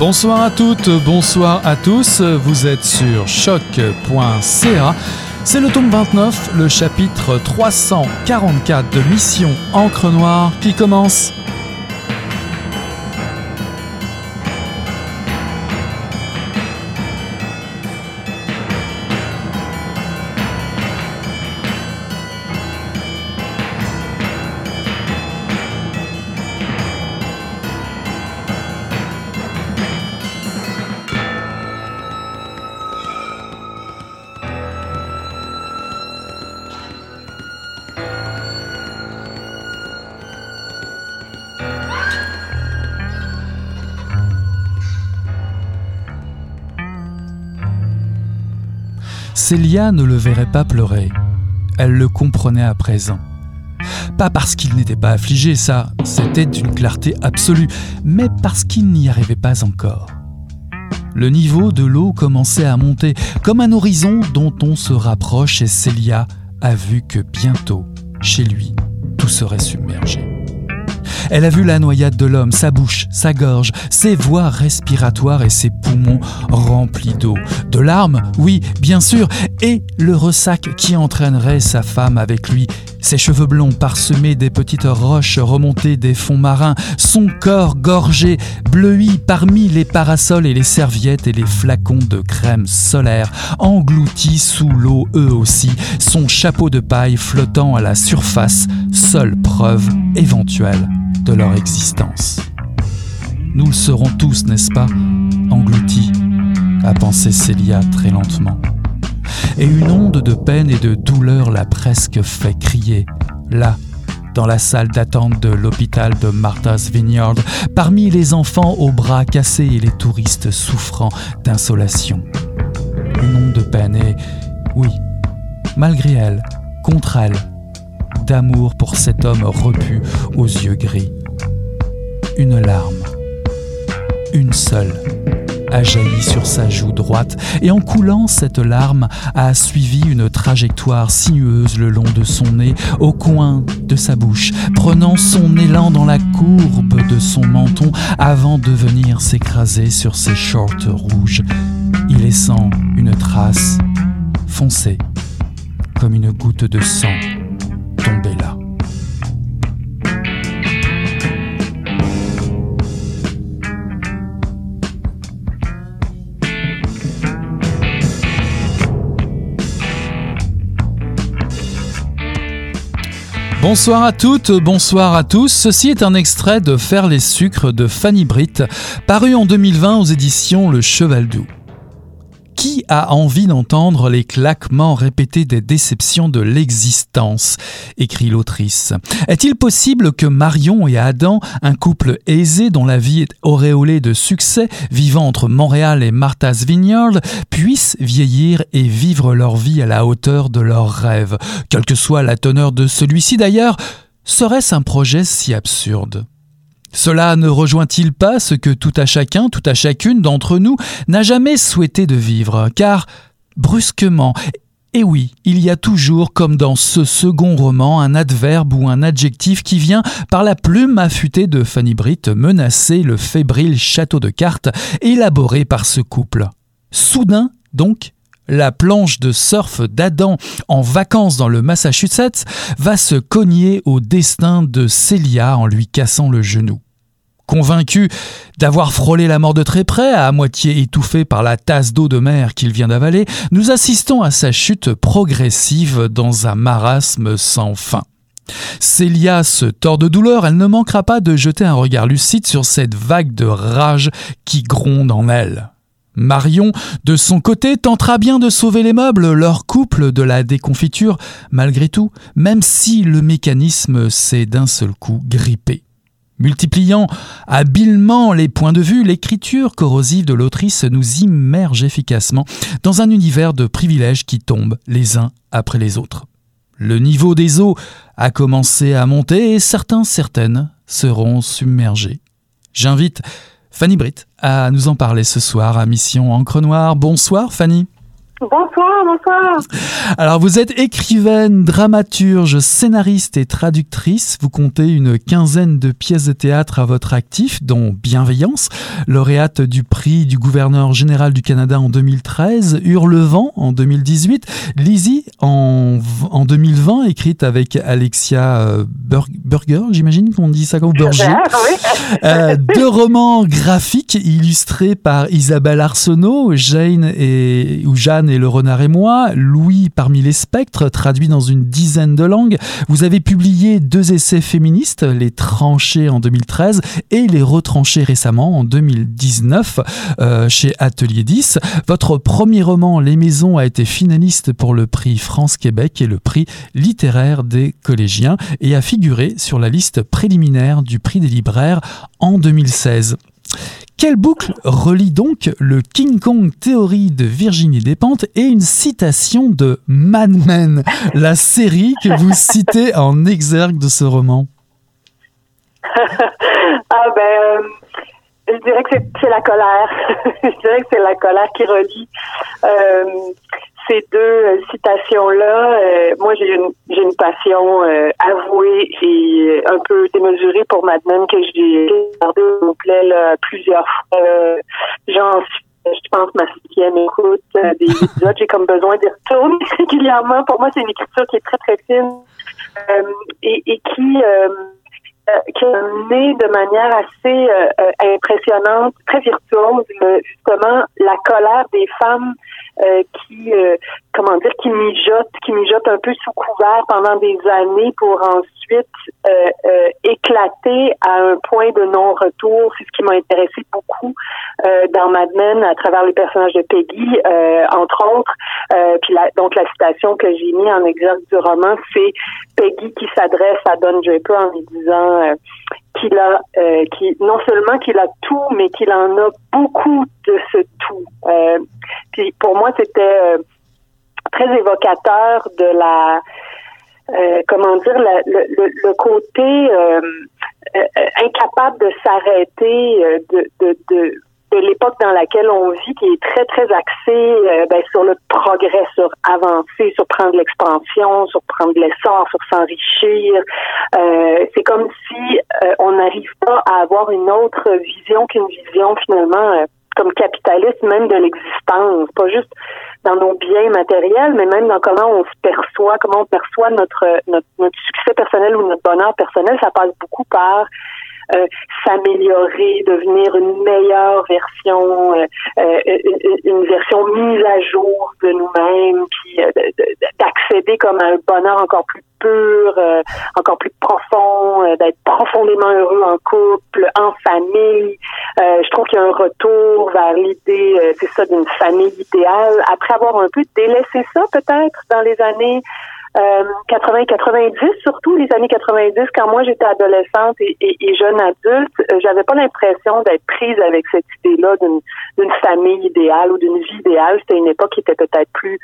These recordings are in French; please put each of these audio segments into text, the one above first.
Bonsoir à toutes, bonsoir à tous, vous êtes sur choc.ca. C'est le tome 29, le chapitre 344 de Mission Encre Noire qui commence. Célia ne le verrait pas pleurer. Elle le comprenait à présent. Pas parce qu'il n'était pas affligé, ça, c'était d'une clarté absolue, mais parce qu'il n'y arrivait pas encore. Le niveau de l'eau commençait à monter, comme un horizon dont on se rapproche, et Célia a vu que bientôt, chez lui, tout serait submergé. Elle a vu la noyade de l'homme, sa bouche, sa gorge, ses voies respiratoires et ses poumons remplis d'eau. De larmes, oui, bien sûr, et le ressac qui entraînerait sa femme avec lui. Ses cheveux blonds parsemés des petites roches remontées des fonds marins, son corps gorgé, bleui parmi les parasols et les serviettes et les flacons de crème solaire, engloutis sous l'eau eux aussi, son chapeau de paille flottant à la surface, seule preuve éventuelle leur existence. Nous le serons tous, n'est-ce pas, engloutis, a pensé Célia très lentement. Et une onde de peine et de douleur l'a presque fait crier, là, dans la salle d'attente de l'hôpital de Martha's Vineyard, parmi les enfants aux bras cassés et les touristes souffrant d'insolation. Une onde de peine et, oui, malgré elle, contre elle, d'amour pour cet homme repu aux yeux gris. Une larme, une seule, a jailli sur sa joue droite, et en coulant cette larme a suivi une trajectoire sinueuse le long de son nez, au coin de sa bouche, prenant son élan dans la courbe de son menton avant de venir s'écraser sur ses shorts rouges, y laissant une trace foncée comme une goutte de sang tombée Bonsoir à toutes, bonsoir à tous. Ceci est un extrait de Faire les sucres de Fanny Britt, paru en 2020 aux éditions Le Cheval Doux. Qui a envie d'entendre les claquements répétés des déceptions de l'existence? Écrit l'autrice. Est-il possible que Marion et Adam, un couple aisé dont la vie est auréolée de succès, vivant entre Montréal et Martha's Vineyard, puissent vieillir et vivre leur vie à la hauteur de leurs rêves? Quelle que soit la teneur de celui-ci d'ailleurs, serait-ce un projet si absurde? Cela ne rejoint-il pas ce que tout à chacun, tout à chacune d'entre nous n'a jamais souhaité de vivre? Car, brusquement, et oui, il y a toujours, comme dans ce second roman, un adverbe ou un adjectif qui vient, par la plume affûtée de Fanny Britt, menacer le fébrile château de cartes élaboré par ce couple. Soudain, donc, la planche de surf d'Adam en vacances dans le Massachusetts va se cogner au destin de Célia en lui cassant le genou. Convaincu d'avoir frôlé la mort de très près, à moitié étouffé par la tasse d'eau de mer qu'il vient d'avaler, nous assistons à sa chute progressive dans un marasme sans fin. Célia se tord de douleur, elle ne manquera pas de jeter un regard lucide sur cette vague de rage qui gronde en elle. Marion, de son côté, tentera bien de sauver les meubles, leur couple de la déconfiture, malgré tout, même si le mécanisme s'est d'un seul coup grippé. Multipliant habilement les points de vue, l'écriture corrosive de l'autrice nous immerge efficacement dans un univers de privilèges qui tombent les uns après les autres. Le niveau des eaux a commencé à monter et certains, certaines seront submergés. J'invite Fanny Britt à nous en parler ce soir à Mission Encre Noire. Bonsoir Fanny. Bonsoir, bonsoir. Alors vous êtes écrivaine, dramaturge, scénariste et traductrice. Vous comptez une quinzaine de pièces de théâtre à votre actif, dont Bienveillance, lauréate du prix du gouverneur général du Canada en 2013, Hurlevent en 2018, Lizzie en, en 2020, écrite avec Alexia euh, Burger, j'imagine qu'on dit ça comme Burger. Euh, deux romans graphiques illustrés par Isabelle Arsenault, Jane et ou Jeanne Le Renard et moi, Louis parmi les spectres, traduit dans une dizaine de langues. Vous avez publié deux essais féministes, Les tranchés en 2013 et Les retranchés récemment en 2019 euh, chez Atelier 10. Votre premier roman, Les Maisons, a été finaliste pour le prix France-Québec et le prix littéraire des collégiens et a figuré sur la liste préliminaire du prix des libraires en 2016. Quelle boucle relie donc le King Kong théorie de Virginie Despentes et une citation de Mad Men, la série que vous citez en exergue de ce roman? Ah ben, euh, je dirais que c'est la colère. je dirais que c'est la colère qui relie euh, ces deux euh, citations-là, euh, moi j'ai une j'ai une passion euh, avouée et un peu démesurée pour Mad Men que j'ai regardé au complet là, plusieurs fois. genre je pense ma cinquième écoute des épisodes, j'ai comme besoin d'y retourner régulièrement. Pour moi, c'est une écriture qui est très très fine et, et qui qui est menée de manière assez impressionnante, très virtuose, justement la colère des femmes euh, qui, euh, comment dire, qui mijote, qui mijote un peu sous couvert pendant des années pour ensuite euh, éclater à un point de non-retour. C'est ce qui m'a intéressé beaucoup dans Mad Men à travers les personnages de Peggy, entre autres. puis donc la citation que j'ai mis en exergue du roman, c'est Peggy qui s'adresse à Don Draper en lui disant qu'il a, euh, qui non seulement qu'il a tout, mais qu'il en a beaucoup de ce tout. Euh, puis pour moi, c'était euh, très évocateur de la, euh, comment dire, le, le, le, côté incapable de s'arrêter, de, de, de de l'époque dans laquelle on vit, qui est très, très axée euh, ben, sur le progrès, sur avancer, sur prendre l'expansion, sur prendre l'essor, sur s'enrichir. Euh, c'est comme si euh, on n'arrive pas à avoir une autre vision qu'une vision finalement comme capitaliste même de l'existence, pas juste dans nos biens matériels, mais même dans comment on se perçoit, comment on perçoit notre, notre, notre succès personnel ou notre bonheur personnel. Ça passe beaucoup par euh, s'améliorer, devenir une meilleure version, euh, euh, une version mise à jour de nous-mêmes, puis d'accéder comme à un bonheur encore plus pur, encore plus profond, d'être profondément heureux en couple, en famille. je trouve qu'il y a un retour vers l'idée, c'est ça, d'une famille idéale. Après avoir un peu délaissé ça peut-être dans les années 80-90, euh, surtout les années 90, quand moi j'étais adolescente et, jeune adulte, euh, j'avais pas l'impression d'être prise avec cette idée-là d'une famille idéale ou d'une vie idéale. C'était une époque qui était peut-être plus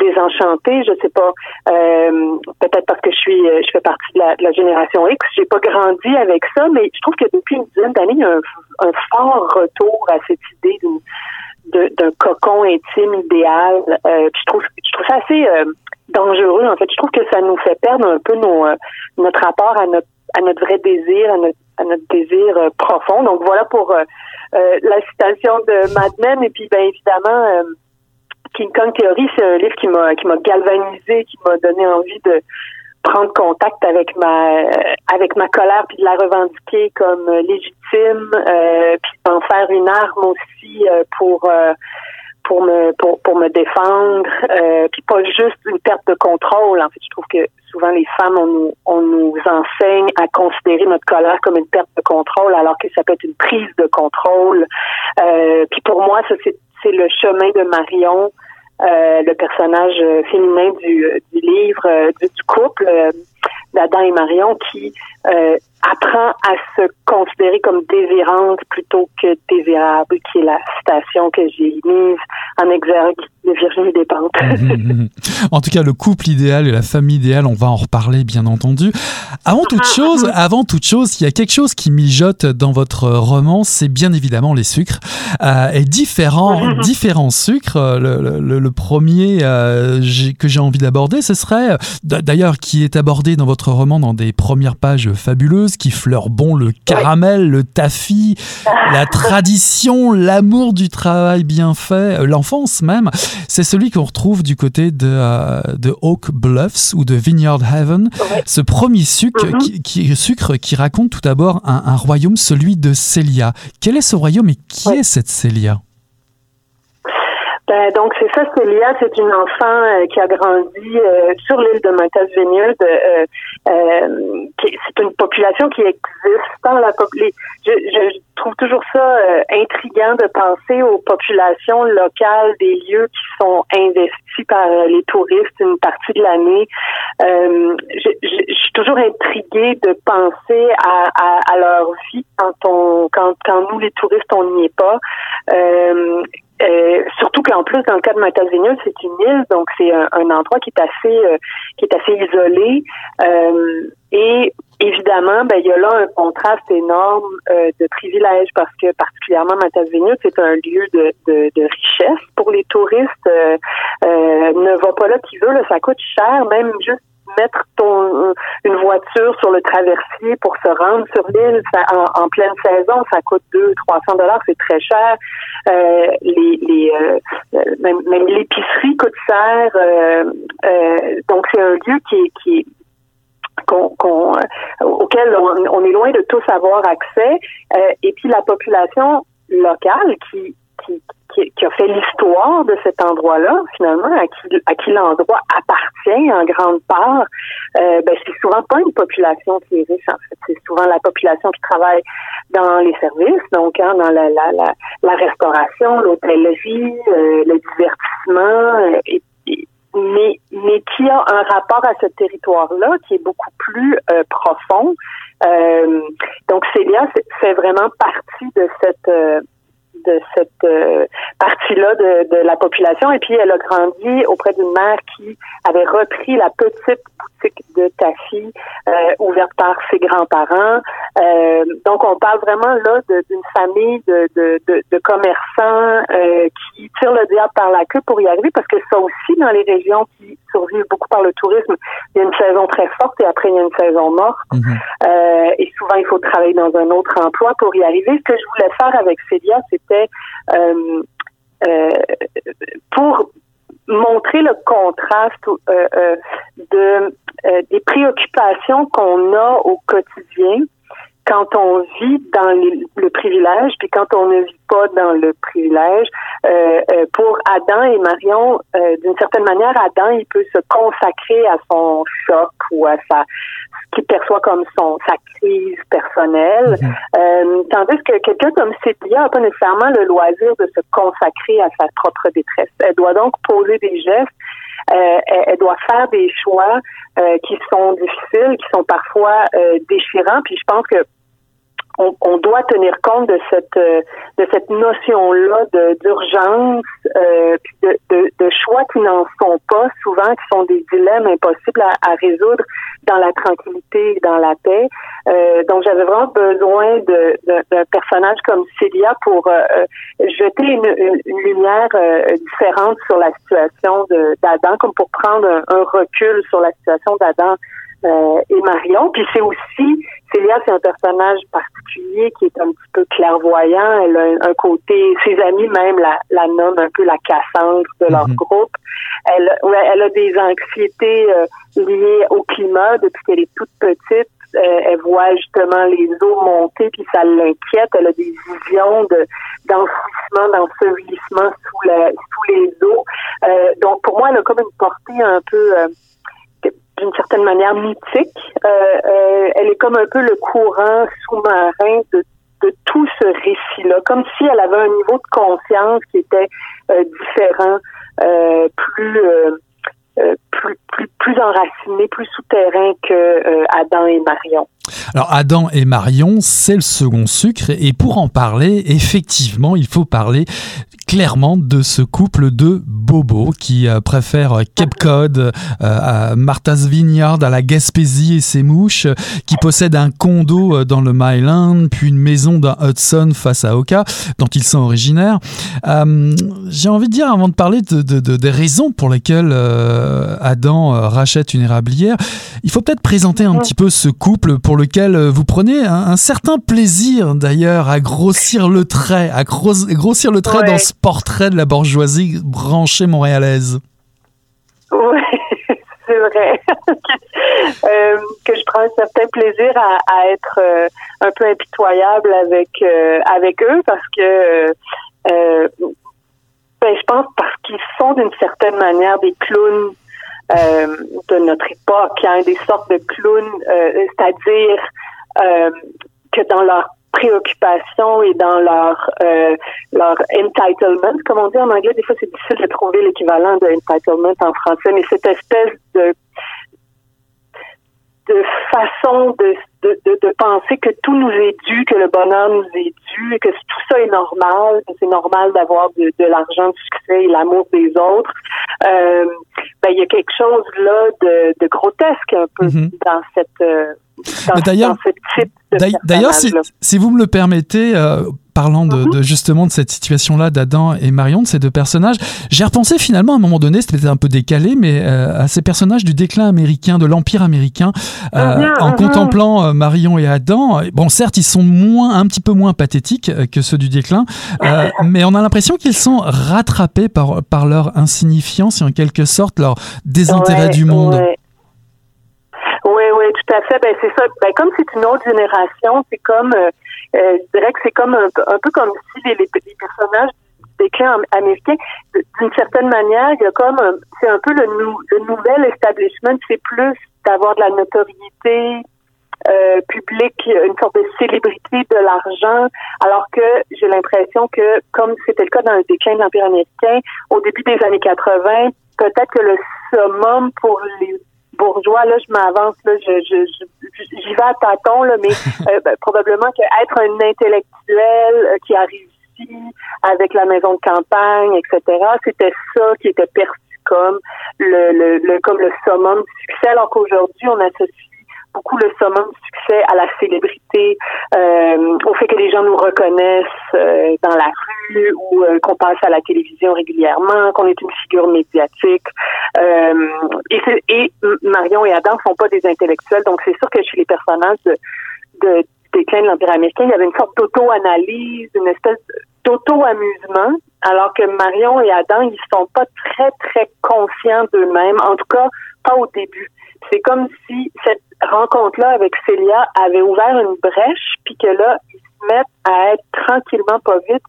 désenchantée, je sais pas, euh, peut-être parce que je suis, je fais partie de la, génération X, j'ai pas grandi avec ça, mais je trouve que depuis une dizaine d'années, il y a un, un fort retour à cette idée d'un cocon intime idéal. Euh, je trouve, je trouve ça assez dangereux. En fait, je trouve que ça nous fait perdre un peu nos, euh, notre rapport à notre à notre vrai désir, à notre, à notre désir euh, profond. Donc voilà pour euh, la citation de Mad Men. Et puis, bien évidemment, King Kong Theory, c'est un livre qui m'a qui m'a galvanisé, qui m'a donné envie de prendre contact avec ma avec ma colère puis de la revendiquer comme légitime puis d'en faire une arme aussi pour pour me pour, pour me défendre euh, puis pas juste une perte de contrôle. En fait je trouve que souvent les femmes on nous on nous enseigne à considérer notre colère comme une perte de contrôle alors que ça peut être une prise de contrôle. Euh, puis pour moi ça c'est c'est le chemin de Marion euh, le personnage féminin du, du livre du, du couple d'Adam et Marion qui apprend à se considérer comme désirante plutôt que désirable, qui est la citation que j'ai mise en exergue de Virginie Despentes. en tout cas, le couple idéal et la famille idéale, on va en reparler bien entendu. Avant toute chose, avant toute chose, il y a quelque chose qui mijote dans votre roman, c'est bien évidemment les sucres euh, et différents différents sucres. Le, le, premier euh, que j'ai envie d'aborder, ce serait d'ailleurs qui est abordé dans votre roman dans des premières pages fabuleuses, qui fleure bon le caramel, le taffy, la tradition, l'amour du travail bien fait, euh, l'enfance même. C'est celui qu'on retrouve du côté de, euh, de Oak Bluffs ou de Vineyard Haven. Ce premier sucre, mm-hmm. qui, sucre qui raconte tout d'abord un, royaume, celui de Célia. Quel est ce royaume et qui est cette Célia? Ben, donc c'est ça, Célia, c'est une enfant euh, qui a grandi euh, sur l'île de Montes Vineyard. Euh, euh c'est une population qui existe dans la population. Je, je, trouve toujours ça intriguant de penser aux populations locales des lieux qui sont investis par les touristes une partie de l'année. Je, je, suis toujours intriguée de penser à, à, à, leur vie quand on quand, quand nous les touristes on n'y est pas. Euh, surtout qu'en plus, dans le cas de Matazénia, c'est une île, donc c'est un, endroit qui est assez euh, qui est assez isolé. Euh, et évidemment, ben il y a là un contraste énorme de privilèges parce que particulièrement Matazénia, c'est un lieu de, de, de, richesse pour les touristes. ne va pas là qui veut, là, ça coûte cher, même juste mettre ton une voiture sur le traversier pour se rendre sur l'île en, pleine saison, ça coûte 2 300 dollars, c'est très cher. Euh, les, euh, même, l'épicerie coûte cher. Euh, donc c'est un lieu qui qui qu'on, auquel on, on, est loin de tous avoir accès. et puis la population locale qui, qui, qui, a fait l'histoire de cet endroit-là, finalement, à qui, à qui l'endroit appartient en grande part, euh, ben, c'est souvent pas une population qui est riche, en fait. C'est souvent la population qui travaille dans les services, donc hein, dans la, la, la, restauration, l'hôtellerie, euh, le divertissement, euh, et, mais, mais qui a un rapport à ce territoire-là qui est beaucoup plus euh, profond. Euh, donc Célia fait vraiment partie de cette de cette euh, partie-là de, de, la population. Et puis, elle a grandi auprès d'une mère qui avait repris la petite boutique de taffy euh, ouverte par ses grands-parents. Euh, donc, on parle vraiment là d'une famille de, de, de, de commerçants qui tirent le diable par la queue pour y arriver, parce que ça aussi, dans les régions qui survivent beaucoup par le tourisme, il y a une saison très forte et après, il y a une saison morte. Mhm. Et souvent, il faut travailler dans un autre emploi pour y arriver. Ce que je voulais faire avec Célia, c'était euh, euh, pour montrer le contraste euh, de des préoccupations qu'on a au quotidien quand on vit dans le privilège, puis quand on ne vit pas dans le privilège. Euh, euh, pour Adam et Marion, euh, d'une certaine manière, Adam, il peut se consacrer à son choc ou à sa ce qu'il perçoit comme son sa crise personnelle, mhm. tandis que quelqu'un comme Célia n'a pas nécessairement le loisir de se consacrer à sa propre détresse. Elle doit donc poser des gestes euh, elle, doit faire des choix euh, qui sont difficiles, qui sont parfois euh, déchirants. Puis je pense que on, doit tenir compte de cette de cette notion là d'urgence euh, de, de, de, choix qui n'en sont pas souvent qui sont des dilemmes impossibles à, à résoudre dans la tranquillité et dans la paix. Euh, donc j'avais vraiment besoin d'un personnage comme Célia pour euh, jeter une, une, lumière différente sur la situation d'Adam comme pour prendre un recul sur la situation d'Adam euh, et Marion. Puis c'est aussi, Célia, c'est un personnage particulier qui est un petit peu clairvoyant. Elle a un côté, ses amis même la, la nomment un peu la Cassandre de leur mhm. groupe. Elle, elle a des anxiétés euh, liées au climat depuis qu'elle est toute petite. Euh, elle voit justement les eaux monter, puis ça l'inquiète. Elle a des visions de d'enfouissement, d'ensevelissement sous, la, sous les eaux. donc pour moi, elle a comme une portée un peu d'une certaine manière mythique. Euh, euh, elle est comme un peu le courant sous-marin de, de tout ce récit-là, comme si elle avait un niveau de conscience qui était euh, différent, euh, plus, euh, plus, plus, plus enraciné, plus souterrain que Adam et Marion. Alors Adam et Marion, c'est le second sucre et pour en parler, effectivement, il faut parler clairement de ce couple de bobos qui euh, préfèrent Cape Cod euh, à Martha's Vineyard, à la Gaspésie et ses mouches, qui possèdent un condo euh, dans le Myland, puis une maison dans Hudson face à Oka, dont ils sont originaires. J'ai envie de dire, avant de parler de, des raisons pour lesquelles Adam rachète une érablière, il faut peut-être présenter un petit peu ce couple pour lequel vous prenez un, certain plaisir d'ailleurs à grossir le trait, à grossir le trait dans ce portrait de la bourgeoisie branchée montréalaise. Oui, c'est vrai. Euh, que je prends un certain plaisir à, être euh, un peu impitoyable avec euh, avec eux parce que ben, je pense parce qu'ils sont d'une certaine manière des clowns de notre époque, hein, des sortes de clowns, c'est-à-dire que dans leur préoccupations et dans leur euh, leur entitlement, comme on dit en anglais. Des fois, c'est difficile de trouver l'équivalent de entitlement en français, mais cette espèce de de façon de, de, de, penser que tout nous est dû, que le bonheur nous est dû, et que tout ça est normal, que c'est normal d'avoir de, de l'argent, du succès et l'amour des autres. Euh, ben, il y a quelque chose là de, de grotesque un peu mm-hmm. dans cette euh, D'ailleurs, d'ailleurs, si, si, vous me le permettez, euh, parlant de, de, justement de cette situation-là d'Adam et Marion, de ces deux personnages, j'ai repensé finalement à un moment donné, c'était un peu décalé, mais euh, à ces personnages du déclin américain, de l'empire américain, euh, uh-huh, en uh-huh. contemplant Marion et Adam. Bon, certes, ils sont moins, un petit peu moins pathétiques que ceux du déclin, mais on a l'impression qu'ils sont rattrapés par, par leur insignifiance et en quelque sorte leur désintérêt du monde. Oui, oui, tout à fait. Ben c'est ça. Ben comme c'est une autre génération, c'est comme, euh, euh, je dirais que c'est comme un, peu comme si les, les, personnages des clans américains, d'une certaine manière, il y a comme, c'est un peu le, le nouvel establishment, c'est plus d'avoir de la notoriété, euh, publique, une sorte de célébrité de l'argent, alors que j'ai l'impression que, comme c'était le cas dans le déclin de l'Empire américain, au début des années 80, peut-être que le summum pour les bourgeois, là, je m'avance, là, je, je, j'y vais à tâtons, là, mais euh, ben, probablement qu'être un intellectuel euh, qui a réussi avec la maison de campagne, etc., c'était ça qui était perçu comme le, le, le comme le summum du succès, alors qu'aujourd'hui, on associe beaucoup le summum du succès à la célébrité, euh, au fait que les gens nous reconnaissent euh, dans la rue ou euh, qu'on passe à la télévision régulièrement, qu'on est une figure médiatique. et, Marion et Adam sont pas des intellectuels, donc c'est sûr que chez les personnages de, de déclin de l'Empire américain, il y avait une sorte d'auto-analyse, une espèce d'auto-amusement, alors que Marion et Adam, ils sont pas très, très conscients d'eux-mêmes, en tout cas pas au début. C'est comme si cette rencontre-là avec Célia avait ouvert une brèche, puis que là, ils se mettent à être tranquillement, pas vite,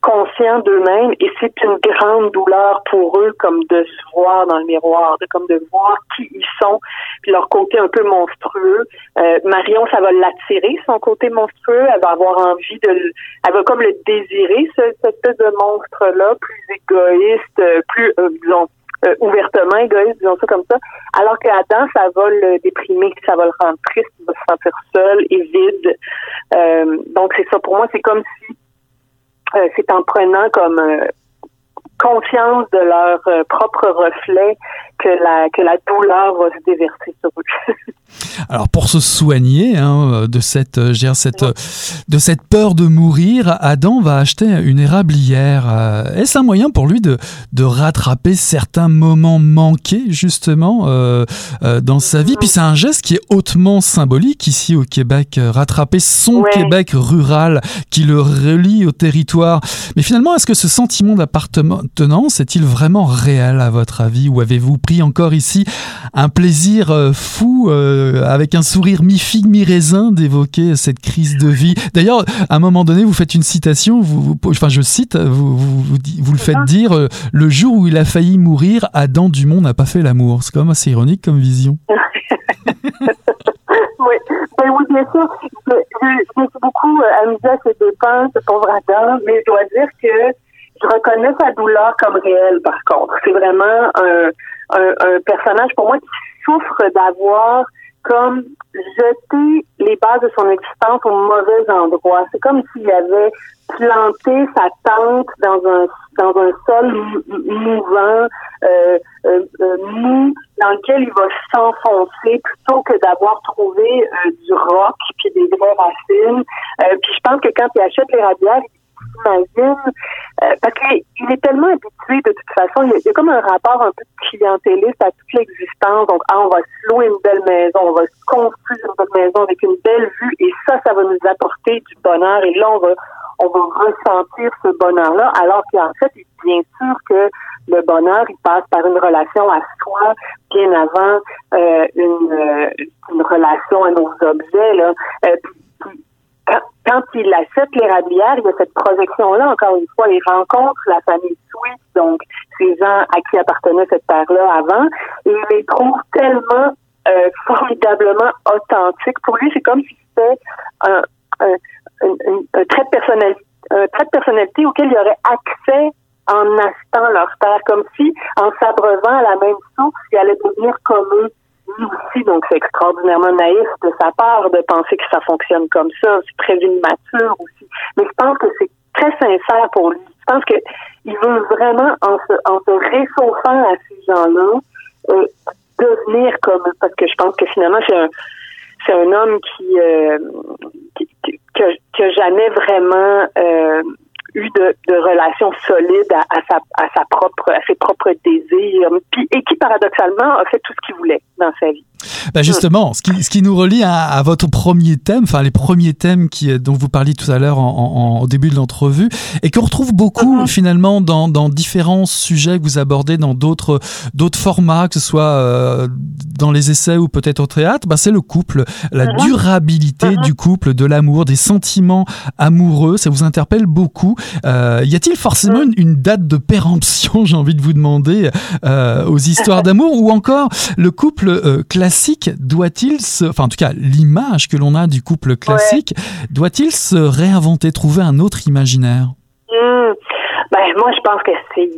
conscients d'eux-mêmes, et c'est une grande douleur pour eux, comme de se voir dans le miroir, de comme de voir qui ils sont, puis leur côté un peu monstrueux. Euh, Marion, ça va l'attirer, son côté monstrueux, elle va avoir envie de, elle va comme le désirer, ce, cette espèce de monstre-là, plus égoïste, plus, euh, disons, euh, ouvertement égoïste, disons ça comme ça. Alors qu'Adam, ça va le déprimer, ça va le rendre triste, il va se sentir seul et vide. Euh, donc c'est ça. Pour moi, c'est comme si euh, c'est en prenant comme confiance de leur propre reflet que la, que la douleur va se déverser sur eux. Alors pour se soigner hein, de cette, euh, cette, de cette peur de mourir, Adam va acheter une érablière. Euh, est-ce un moyen pour lui de, de rattraper certains moments manqués justement euh, dans sa vie? Puis c'est un geste qui est hautement symbolique ici au Québec, rattraper son Québec rural qui le relie au territoire. Mais finalement, est-ce que ce sentiment d'appartenance est-il vraiment réel à votre avis? Ou avez-vous pris encore ici un plaisir fou avec un sourire mi-figue, mi-raisin d'évoquer cette crise de vie. D'ailleurs, à un moment donné, vous faites une citation, vous, enfin je cite, vous, vous, vous, le faites dire, euh, le jour où il a failli mourir, Adam Dumont n'a pas fait l'amour. C'est quand même assez ironique comme vision. oui, ben oui, bien sûr. Je, je, suis beaucoup euh, amusée à ces dépenses, ce pauvre Adam, mais je dois dire que je reconnais sa douleur comme réelle, par contre. C'est vraiment un, un, un personnage, pour moi, qui souffre d'avoir comme jeter les bases de son existence au mauvais endroit. C'est comme s'il avait planté sa tente dans un dans un sol mouvant, euh, euh, euh, mou, dans lequel il va s'enfoncer plutôt que d'avoir trouvé euh, du roc puis des vraies racines. puis je pense que quand il achète les radiales, imagine, euh, parce qu'il est tellement habitué de toute façon, il y, a, comme un rapport un peu clientéliste à toute l'existence. Donc, ah, on va se louer une belle maison, on va construire une belle maison avec une belle vue, et ça, ça va nous apporter du bonheur. Et là, on va, on va ressentir ce bonheur-là, alors qu'en fait, bien sûr que le bonheur, il passe par une relation à soi, bien avant euh, une, euh, une relation à nos objets. Là. Quand, il achète l'érablière, il y a cette projection-là, encore une fois, il rencontre la famille Sweet, donc ces gens à qui appartenait cette terre-là avant, et il les trouve tellement euh, formidablement authentiques. Pour lui, c'est comme si c'était un, un, un, trait de personnalité, un trait de personnalité auquel il y aurait accès en achetant leur terre, comme si, en s'abreuvant à la même source, il allait devenir comme eux aussi, donc c'est extraordinairement naïf de sa part de penser que ça fonctionne comme ça. C'est très immature aussi. Mais je pense que c'est très sincère pour lui. Je pense qu'il veut vraiment, en se, en se réchauffant à ces gens-là, euh, devenir comme eux. Parce que je pense que finalement, c'est un, c'est un homme qui, euh, qui, qui, jamais vraiment euh, eu de, de relations solides à, à, sa, à sa propre, à ses propres désirs, puis, et qui paradoxalement a fait tout ce qu'il voulait dans sa vie. Bah justement, ce qui, ce qui nous relie à, à, votre premier thème, enfin les premiers thèmes qui, dont vous parliez tout à l'heure en, début de l'entrevue, et qu'on retrouve beaucoup uh-huh. finalement dans, dans différents sujets que vous abordez dans d'autres formats, que ce soit euh, dans les essais ou peut-être au théâtre, bah c'est le couple, la uh-huh. durabilité uh-huh. du couple, de l'amour, des sentiments amoureux, ça vous interpelle beaucoup. Euh, y a-t-il forcément une, une, date de péremption, j'ai envie de vous demander, euh, aux histoires d'amour, ou encore le couple euh, classique doit-il se, enfin en tout cas l'image que l'on a du couple classique, ouais. doit-il se réinventer, trouver un autre imaginaire? Mmh. ben, Moi je pense que c'est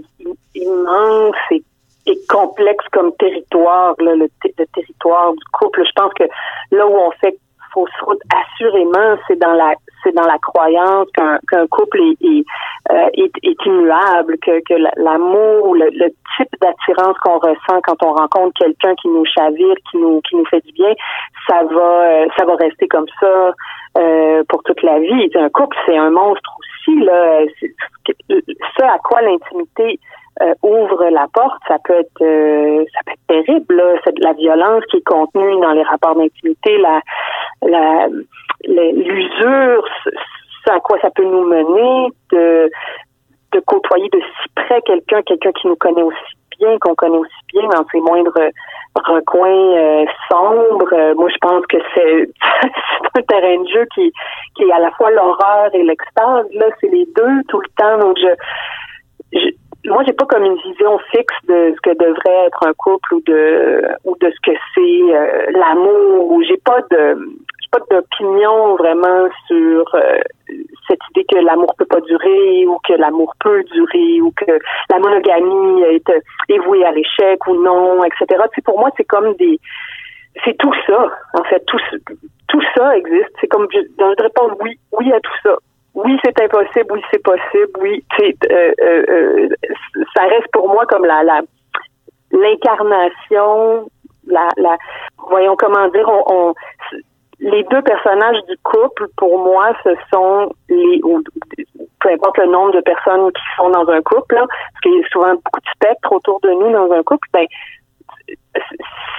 immense et, et, complexe comme territoire, là, le, le, territoire du couple. Je pense que là où on fait fausse route, assurément, c'est dans la c'est dans la croyance qu'un couple est, est, euh, est, est, immuable, que, que l'amour, le, le type d'attirance qu'on ressent quand on rencontre quelqu'un qui nous chavire, qui nous qui nous fait du bien, ça va euh, ça va rester comme ça euh, pour toute la vie. Un couple, c'est un monstre aussi là. Ce à quoi l'intimité euh, ouvre la porte, ça peut être euh, ça peut être terrible. C'est de la violence qui est contenue dans les rapports d'intimité, la la l'usure, à quoi ça peut nous mener de de côtoyer de si près quelqu'un, quelqu'un qui nous connaît aussi bien, qu'on connaît aussi bien dans ses moindres recoins euh, sombres. moi, je pense que c'est un terrain de jeu qui, qui est à la fois l'horreur et l'extase. Là, c'est les deux tout le temps. Donc, je, je moi, j'ai pas comme une vision fixe de ce que devrait être un couple ou de ou de ce que c'est euh, l'amour. Ou j'ai pas de j'ai pas d'opinion vraiment sur euh, cette idée que l'amour peut pas durer ou que l'amour peut durer ou que la monogamie est, est vouée à l'échec ou non, etc. Puis pour moi, c'est comme des c'est tout ça. En fait, tout tout ça existe. C'est comme je, je réponds oui, oui à tout ça oui, c'est impossible, oui, c'est possible, oui, euh, euh, euh, ça reste pour moi comme la la l'incarnation, la, la voyons comment dire, on, on, les deux personnages du couple, pour moi, ce sont les ou, peu importe le nombre de personnes qui sont dans un couple, parce qu'il y a souvent beaucoup de spectres autour de nous dans un couple, ben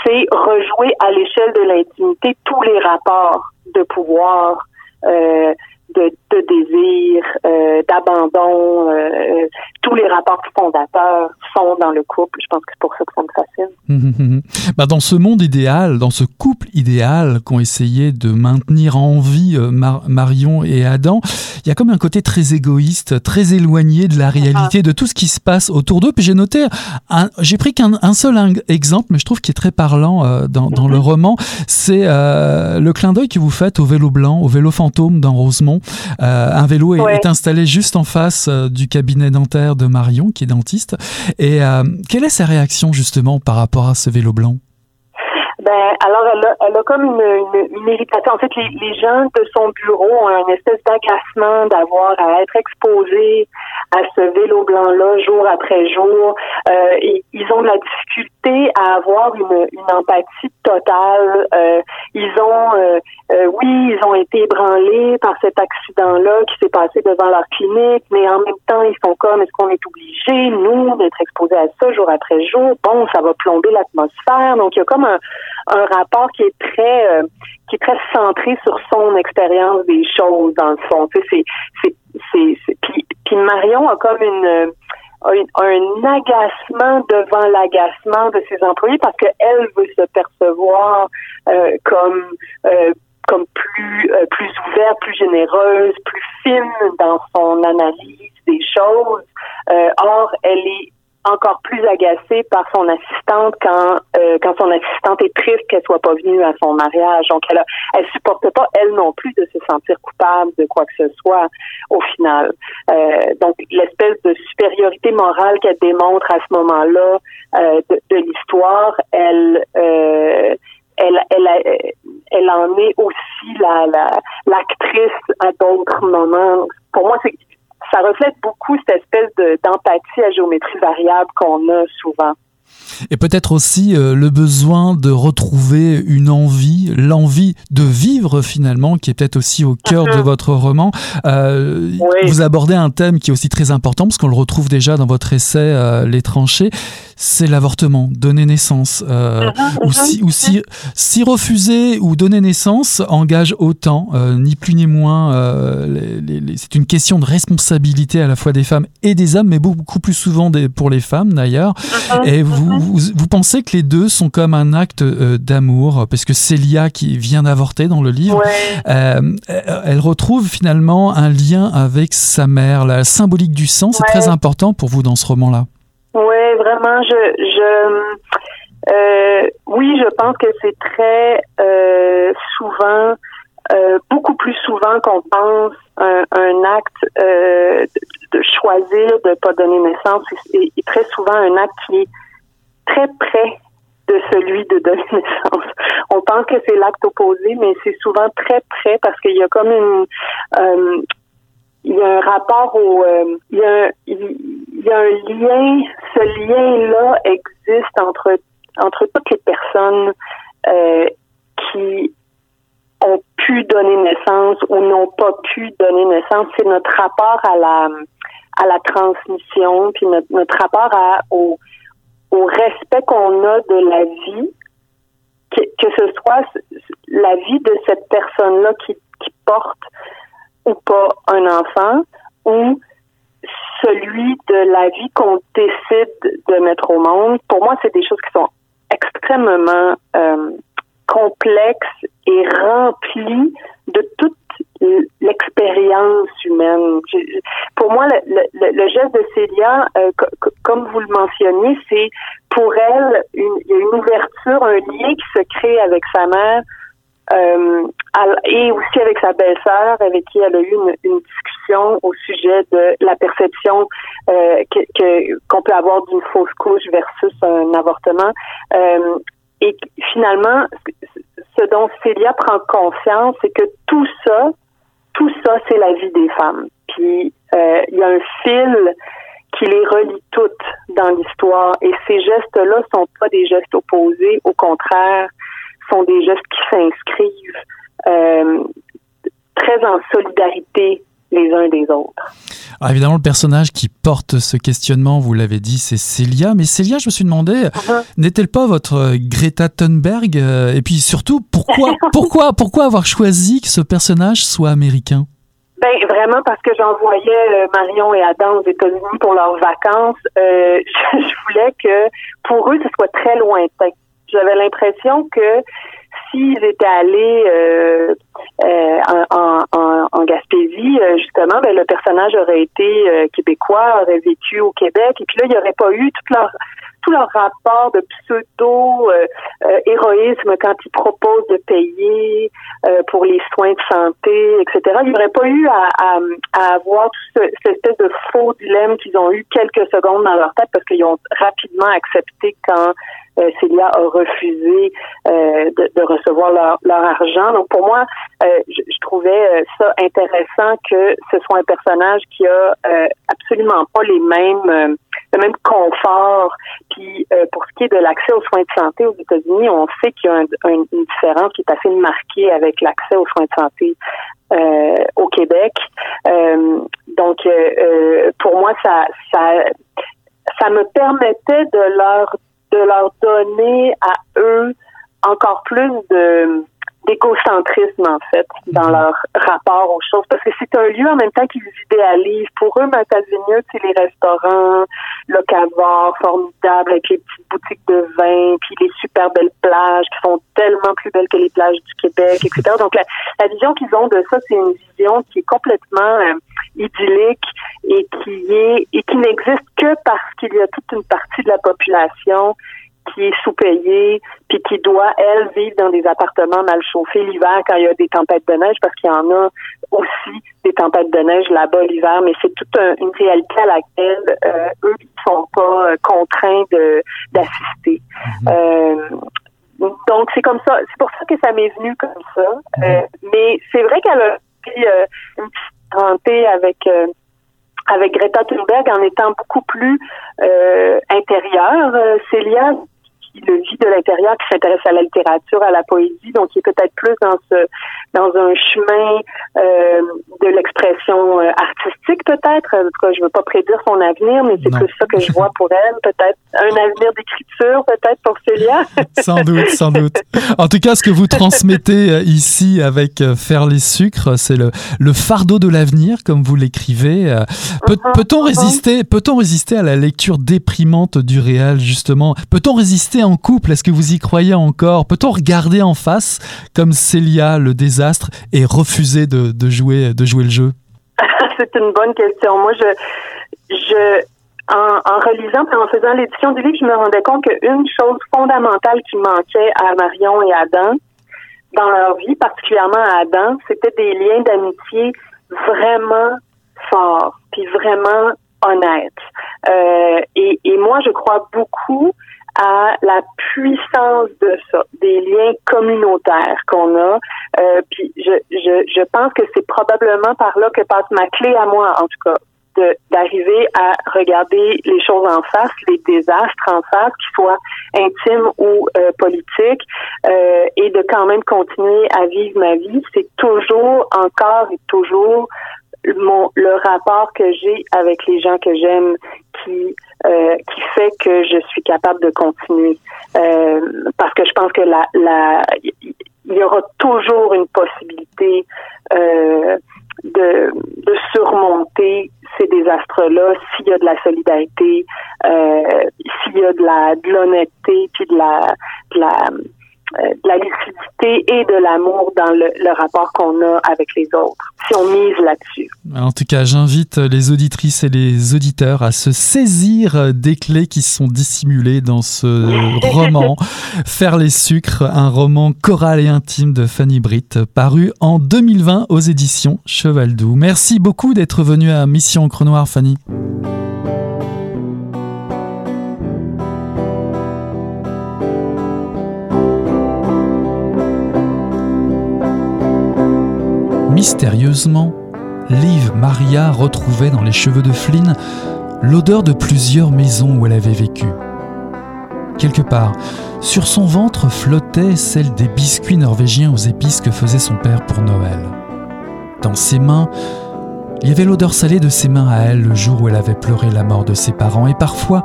c'est rejouer à l'échelle de l'intimité tous les rapports de pouvoir euh, de, de désir, euh, d'abandon, euh, tous les rapports fondateurs sont dans le couple. Je pense que c'est pour ça que ça me fascine. bah dans ce monde idéal, dans ce couple idéal qu'ont essayé de maintenir en vie euh, Mar Marion et Adam, il y a comme un côté très égoïste, très éloigné de la réalité, ah. de tout ce qui se passe autour d'eux. Puis j'ai noté, j'ai pris qu'un un seul exemple, mais je trouve qu'il est très parlant euh, dans, dans le roman, c'est euh, le clin d'œil que vous faites au vélo blanc, au vélo fantôme dans Rosemont. Euh, un vélo est, ouais. est, installé juste en face euh, du cabinet dentaire de Marion, qui est dentiste. Et euh, quelle est sa réaction justement par rapport à ce vélo blanc? Ben, alors, elle a, elle a comme une, une, une irritation. En fait, les, les, gens de son bureau ont un espèce d'agacement d'avoir à être exposés à ce vélo blanc-là jour après jour. Euh, ils ont de la difficulté à avoir une, une empathie totale. Euh, ils ont, euh, euh, oui, ils ont été ébranlés par cet accident-là qui s'est passé devant leur clinique, mais en même temps, ils sont comme, est-ce qu'on est obligé, nous, d'être exposés à ça jour après jour? Bon, ça va plomber l'atmosphère. Donc, il y a comme un un rapport qui est très euh, qui est très centré sur son expérience des choses dans le fond. Tu sais, c'est c'est c'est puis, puis Marion a comme une un, agacement devant l'agacement de ses employés parce qu'elle veut se percevoir euh, comme euh, comme plus plus ouverte, plus généreuse, plus fine dans son analyse des choses. or, elle est encore plus agacée par son assistante quand euh, quand son assistante est triste qu'elle soit pas venue à son mariage. Donc elle a, elle supporte pas elle non plus de se sentir coupable de quoi que ce soit au final. Euh, donc l'espèce de supériorité morale qu'elle démontre à ce moment-là euh, de, de l'histoire, elle elle, elle, elle en est aussi la, la l'actrice à d'autres moments. Pour moi, c'est ça reflète beaucoup cette espèce d'empathie à géométrie variable qu'on a souvent. Et peut-être aussi euh, le besoin de retrouver une envie, l'envie de vivre finalement, qui est peut-être aussi au cœur de mhm. votre roman. Euh, Vous abordez un thème qui est aussi très important, parce qu'on le retrouve déjà dans votre essai euh, Les tranchées, c'est l'avortement, donner naissance. Euh, ou, mhm, si, ou si, si, refuser ou donner naissance engage autant, euh, ni plus ni moins. c'est une question de responsabilité à la fois des femmes et des hommes, mais beaucoup plus souvent des, pour les femmes d'ailleurs. Et vous vous, vous, pensez que les deux sont comme un acte euh, d'amour? Parce que Célia, qui vient d'avorter dans le livre, euh, elle retrouve finalement un lien avec sa mère. La symbolique du sang, c'est très important pour vous dans ce roman-là. Oui, vraiment. Je, je euh, oui, je pense que c'est très souvent, beaucoup plus souvent qu'on pense un, acte de, choisir de pas donner naissance et, très souvent un acte qui est très près de celui de donner naissance. On pense que c'est l'acte opposé, mais c'est souvent très près parce qu'il y a comme une euh, il y a un rapport au euh, il, y a un, il y a un lien ce lien là existe entre entre toutes les personnes euh, qui ont pu donner naissance ou n'ont pas pu donner naissance. C'est notre rapport à la à la transmission puis notre, notre rapport à au au respect qu'on a de la vie, que, que, ce soit la vie de cette personne-là qui, qui porte ou pas un enfant, ou celui de la vie qu'on décide de mettre au monde. Pour moi, c'est des choses qui sont extrêmement euh, complexes et remplies de toute l'expérience humaine. pour moi, le, geste de Célia, euh, comme vous le mentionniez, c'est pour elle, il y a une ouverture, un lien qui se crée avec sa mère euh, et aussi avec sa belle-sœur, avec qui elle a eu une, discussion au sujet de la perception euh, que qu'on peut avoir d'une fausse couche versus un avortement. Euh, et finalement, ce dont Célia prend conscience, c'est que tout ça, tout ça, c'est la vie des femmes. Puis euh, il y a un fil qui les relie toutes dans l'histoire. Et ces gestes-là sont pas des gestes opposés, au contraire, sont des gestes qui s'inscrivent très en solidarité les uns des autres. Alors évidemment, le personnage qui porte ce questionnement, vous l'avez dit, c'est Célia. Mais Célia, je me suis demandé, uh-huh. n'est-elle pas votre euh, Greta Thunberg euh, Et puis surtout, pourquoi, pourquoi, pourquoi avoir choisi que ce personnage soit américain? Ben vraiment parce que j'envoyais euh, Marion et Adam aux États-Unis pour leurs vacances. je voulais que pour eux ce soit très lointain. J'avais l'impression que s'ils étaient allés euh, euh, en, en, en, Gaspésie, euh, justement, ben, le personnage aurait été québécois, aurait vécu au Québec, et puis là, il n'y aurait pas eu toute leur tout leur rapport de pseudo-héroïsme quand ils proposent de payer pour les soins de santé, etc. Il n'y aurait pas eu à, à, avoir tout ce, cette espèce de faux dilemme qu'ils ont eu quelques secondes dans leur tête parce qu'ils ont rapidement accepté quand euh, Célia a refusé euh, de, recevoir leur, leur, argent. Donc pour moi, euh, je, je, trouvais ça intéressant que ce soit un personnage qui a absolument pas les mêmes le même confort. Puis pour ce qui est de l'accès aux soins de santé aux États-Unis, on sait qu'il y a une différence qui est assez marquée avec l'accès aux soins de santé au Québec. donc pour moi, ça, ça ça me permettait de leur de leur donner à eux encore plus de d'écocentrisme en fait dans mhm. leur rapport aux choses. Parce que c'est un lieu en même temps qu'ils idéalisent. Pour eux Matavigna c'est les restaurants le cavoir formidable avec les petites boutiques de vin puis les super belles plages qui sont tellement plus belles que les plages du Québec etc donc la, vision qu'ils ont de ça c'est une vision qui est complètement euh, idyllique et qui est et qui n'existe que parce qu'il y a toute une partie de la population qui est sous-payée, puis qui doit, elle, vivre dans des appartements mal chauffés l'hiver quand il y a des tempêtes de neige, parce qu'il y en a aussi des tempêtes de neige là-bas l'hiver, mais c'est toute une réalité à laquelle euh, eux ne sont pas euh, contraints de d'assister. Mhm. euh, donc c'est comme ça, c'est pour ça que ça m'est venu comme ça. Mhm. Euh, mais c'est vrai qu'elle a pris une petite avec avec Greta Thunberg en étant beaucoup plus euh, intérieure. Célia, qui le vit de l'intérieur, qui s'intéresse à la littérature, à la poésie, donc qui est peut-être plus dans ce dans un chemin euh, de l'expression euh, artistique peut-être. En tout cas, je veux pas prédire son avenir, mais c'est plus ça que je vois pour elle. Peut-être un avenir d'écriture, peut-être pour Célia. sans doute, sans doute. En tout cas, ce que vous transmettez euh, ici avec Faire les sucres, c'est le, le fardeau de l'avenir, comme vous l'écrivez. Peut, uh-huh, uh-huh. résister, peut-on résister à la lecture déprimante du réel, justement? Peut-on résister en couple Est-ce que vous y croyez encore? Peut-on regarder en face comme Célia le désastre et refuser de, jouer, de jouer le jeu? C'est une bonne question. Moi, je, je en, relisant et en faisant l'édition du livre, je me rendais compte qu'une chose fondamentale qui manquait à Marion et Adam dans leur vie, particulièrement à Adam, c'était des liens d'amitié vraiment forts, puis vraiment honnêtes. Euh, et, et moi, je crois beaucoup à la puissance de ça, des liens communautaires qu'on a. Euh, puis je, je, je pense que c'est probablement par là que passe ma clé à moi, en tout cas, d'arriver à regarder les choses en face, les désastres en face, qu'ils soient intimes ou euh, politiques, euh, et de quand même continuer à vivre ma vie. C'est toujours, encore et toujours mon, le rapport que j'ai avec les gens que j'aime qui euh, qui fait que je suis capable de continuer. Euh, parce que je pense que la, la, il y aura toujours une possibilité euh, de, de surmonter ces désastres-là s'il y a de la solidarité, euh, s'il y a de la de l'honnêteté, puis de la, de la de la lucidité et de l'amour dans le, rapport qu'on a avec les autres, si on mise là-dessus. En tout cas, j'invite les auditrices et les auditeurs à se saisir des clés qui sont dissimulées dans ce roman, Faire les sucres, un roman choral et intime de Fanny Britt, paru en 2020 aux éditions Cheval Doux. Merci beaucoup d'être venu à Mission Encre Noire, Fanny. Mystérieusement, Liv Maria retrouvait dans les cheveux de Flynn l'odeur de plusieurs maisons où elle avait vécu. Quelque part, sur son ventre flottait celle des biscuits norvégiens aux épices que faisait son père pour Noël. Dans ses mains, il y avait l'odeur salée de ses mains à elle le jour où elle avait pleuré la mort de ses parents et parfois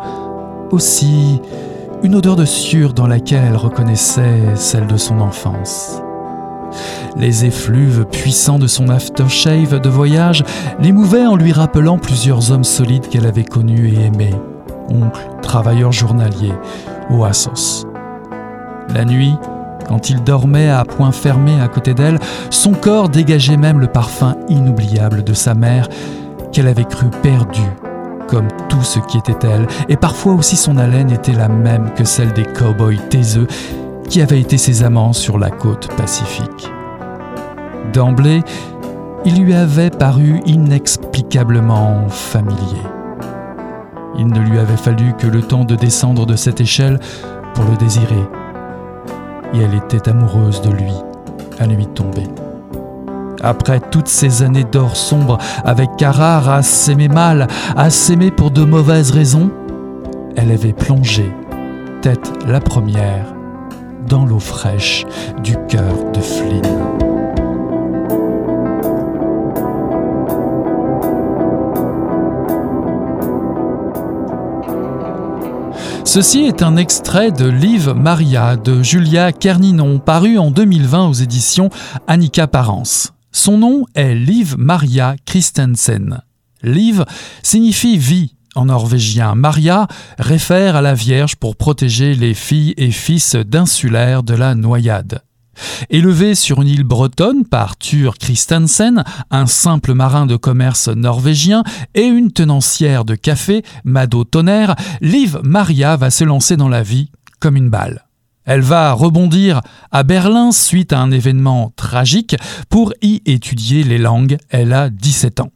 aussi une odeur de sueur dans laquelle elle reconnaissait celle de son enfance. Les effluves puissants de son aftershave de voyage l'émouvaient en lui rappelant plusieurs hommes solides qu'elle avait connus et aimés, oncle, travailleur journalier, ou Assos. La nuit, quand il dormait à point fermé à côté d'elle, son corps dégageait même le parfum inoubliable de sa mère qu'elle avait cru perdue, comme tout ce qui était elle, et parfois aussi son haleine était la même que celle des cow-boys taiseux qui avaient été ses amants sur la côte pacifique. D'emblée, il lui avait paru inexplicablement familier. Il ne lui avait fallu que le temps de descendre de cette échelle pour le désirer. Et elle était amoureuse de lui à nuit tombée. Après toutes ces années d'or sombre avec Carrare à s'aimer mal, à s'aimer pour de mauvaises raisons, elle avait plongé, tête la première, dans l'eau fraîche du cœur de Flynn. Ceci est un extrait de Liv Maria de Julia Kerninon, paru en 2020 aux éditions Annika Parence. Son nom est Liv Maria Christensen. Liv signifie vie en norvégien. Maria réfère à la Vierge pour protéger les filles et fils d'insulaires de la noyade. Élevé sur une île bretonne par Thur Christensen, un simple marin de commerce norvégien, et une tenancière de café, Mado Tonnerre, Liv Maria va se lancer dans la vie comme une balle. Elle va rebondir à Berlin suite à un événement tragique pour y étudier les langues. Elle a 17 ans.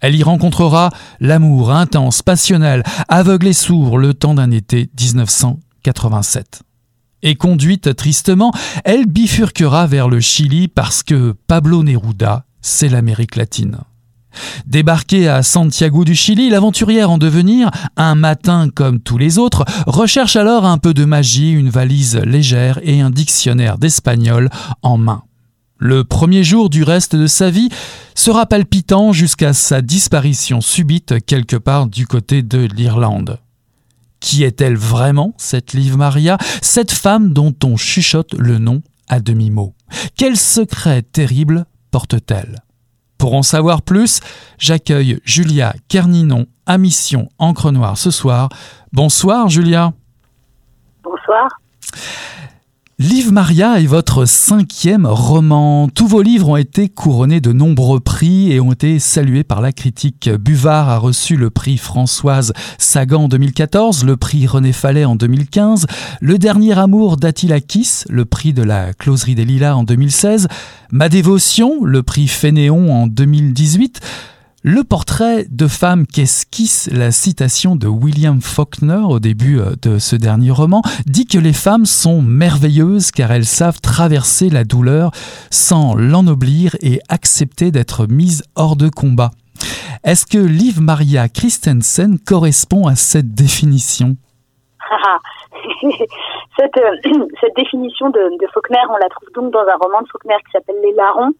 Elle y rencontrera l'amour intense, passionnel, aveugle et sourd le temps d'un été 1987. Et conduite tristement, elle bifurquera vers le Chili parce que Pablo Neruda, c'est l'Amérique latine. Débarquée à Santiago du Chili, l'aventurière en devenir, un matin comme tous les autres, recherche alors un peu de magie, une valise légère et un dictionnaire d'espagnol en main. Le premier jour du reste de sa vie sera palpitant jusqu'à sa disparition subite quelque part du côté de l'Irlande. Qui est-elle vraiment, cette Liv Maria, cette femme dont on chuchote le nom à demi-mot Quel secret terrible porte-t-elle? Pour en savoir plus, j'accueille Julia Kerninon à Mission Encre Noire ce soir. Bonsoir Julia. Bonsoir. Liv Maria est votre cinquième roman. Tous vos livres ont été couronnés de nombreux prix et ont été salués par la critique. Buvard a reçu le prix Françoise Sagan en 2014, le prix René Fallet en 2015, le dernier amour d'Attila Kiss, le prix de la Closerie des Lilas en 2016, Ma dévotion, le prix Fénéon en 2018. Le portrait de femme qu'esquisse la citation de William Faulkner au début euh, de ce dernier roman dit que les femmes sont merveilleuses car elles savent traverser la douleur sans l'ennoblir et accepter d'être mises hors de combat. Est-ce que Liv Maria Christensen correspond à cette définition? Cette, euh, cette, définition de, de, Faulkner, on la trouve donc dans un roman de Faulkner qui s'appelle Les Larrons,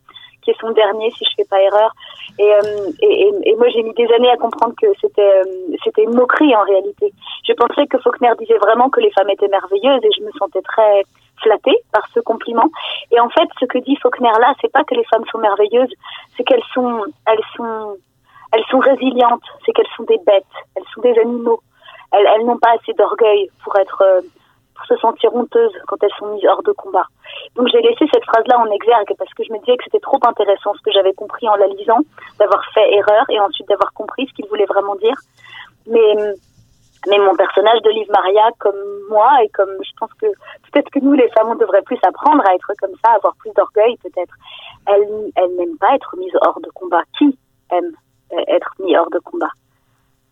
qui est son dernier, si je fais pas erreur. Euh, et, et, et moi, j'ai mis des années à comprendre que c'était euh, c'était une moquerie en réalité. Je pensais que Faulkner disait vraiment que les femmes étaient merveilleuses et je me sentais très flattée par ce compliment. Et en fait, ce que dit Faulkner là, c'est pas que les femmes sont merveilleuses, c'est qu'elles sont elles sont elles sont résilientes, c'est qu'elles sont des bêtes, elles sont des animaux. Elles, elles n'ont pas assez d'orgueil pour être euh, se sentir honteuses quand elles sont mises hors de combat. Donc j'ai laissé cette phrase-là en exergue parce que je me disais que c'était trop intéressant ce que j'avais compris en la lisant, d'avoir fait erreur et ensuite d'avoir compris ce qu'il voulait vraiment dire. Mais mais mon personnage de Liv Maria, comme moi et comme je pense que peut-être que nous les femmes on devrait plus apprendre à être comme ça, avoir plus d'orgueil peut-être. Elle elle n'aime pas être mise hors de combat. Qui aime être mis hors de combat?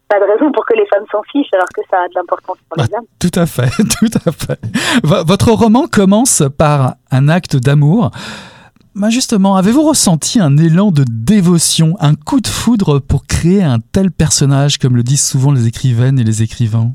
Pas de raison pour que les femmes s'en fichent alors que ça a de l'importance pour les ah, hommes. Tout à fait, tout à fait. Votre roman commence par un acte d'amour. Bah justement, avez-vous ressenti un élan de dévotion, un coup de foudre pour créer un tel personnage, comme le disent souvent les écrivaines et les écrivains?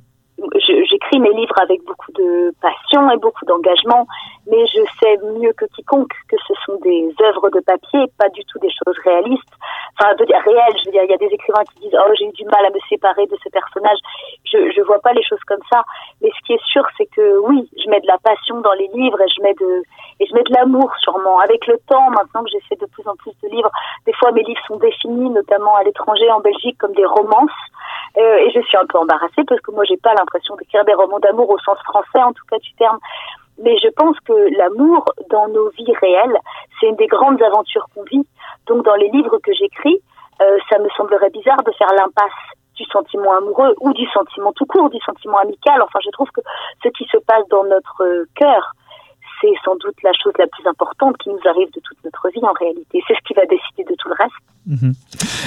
J'écris mes livres avec beaucoup de passion et beaucoup d'engagement, mais je sais mieux que quiconque que ce sont des œuvres de papier, pas du tout des choses réalistes enfin, de dire réel. Je veux dire, il y a des écrivains qui disent, oh, j'ai eu du mal à me séparer de ce personnage. Je, je vois pas les choses comme ça. Mais ce qui est sûr, c'est que oui, je mets de la passion dans les livres et je mets de, et je mets de l'amour sûrement. Avec le temps, maintenant que j'essaie de plus en plus de livres, des fois mes livres sont définis, notamment à l'étranger, en Belgique, comme des romances. Euh, et je suis un peu embarrassée parce que moi, j'ai pas l'impression d'écrire des romans d'amour au sens français, en tout cas du terme. Mais je pense que l'amour dans nos vies réelles, c'est une des grandes aventures qu'on vit. Donc dans les livres que j'écris, euh, ça me semblerait bizarre de faire l'impasse du sentiment amoureux ou du sentiment tout court, du sentiment amical. Enfin, je trouve que ce qui se passe dans notre cœur, c'est sans doute la chose la plus importante qui nous arrive de toute notre vie en réalité. C'est ce qui va décider de tout le reste. Mhm.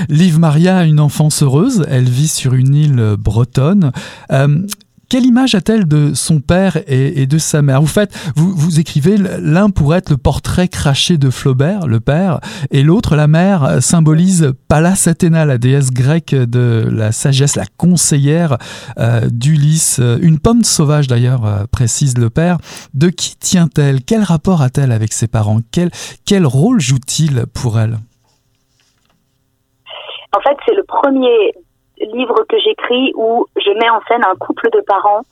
Liv Maria a une enfance heureuse. Elle vit sur une île bretonne. Euh, quelle image a-t-elle de son père et, de sa mère? Vous faites, vous, vous écrivez, l'un pourrait être le portrait craché de Flaubert, le père, et l'autre, la mère, symbolise Pallas Athéna, la déesse grecque de la sagesse, la conseillère euh, d'Ulysse. Une pomme sauvage d'ailleurs, euh, précise le père. De qui tient-elle? Quel rapport a-t-elle avec ses parents? Quel, quel rôle joue-t-il pour elle? En fait, c'est le premier livre que j'écris où je mets en scène un couple de parents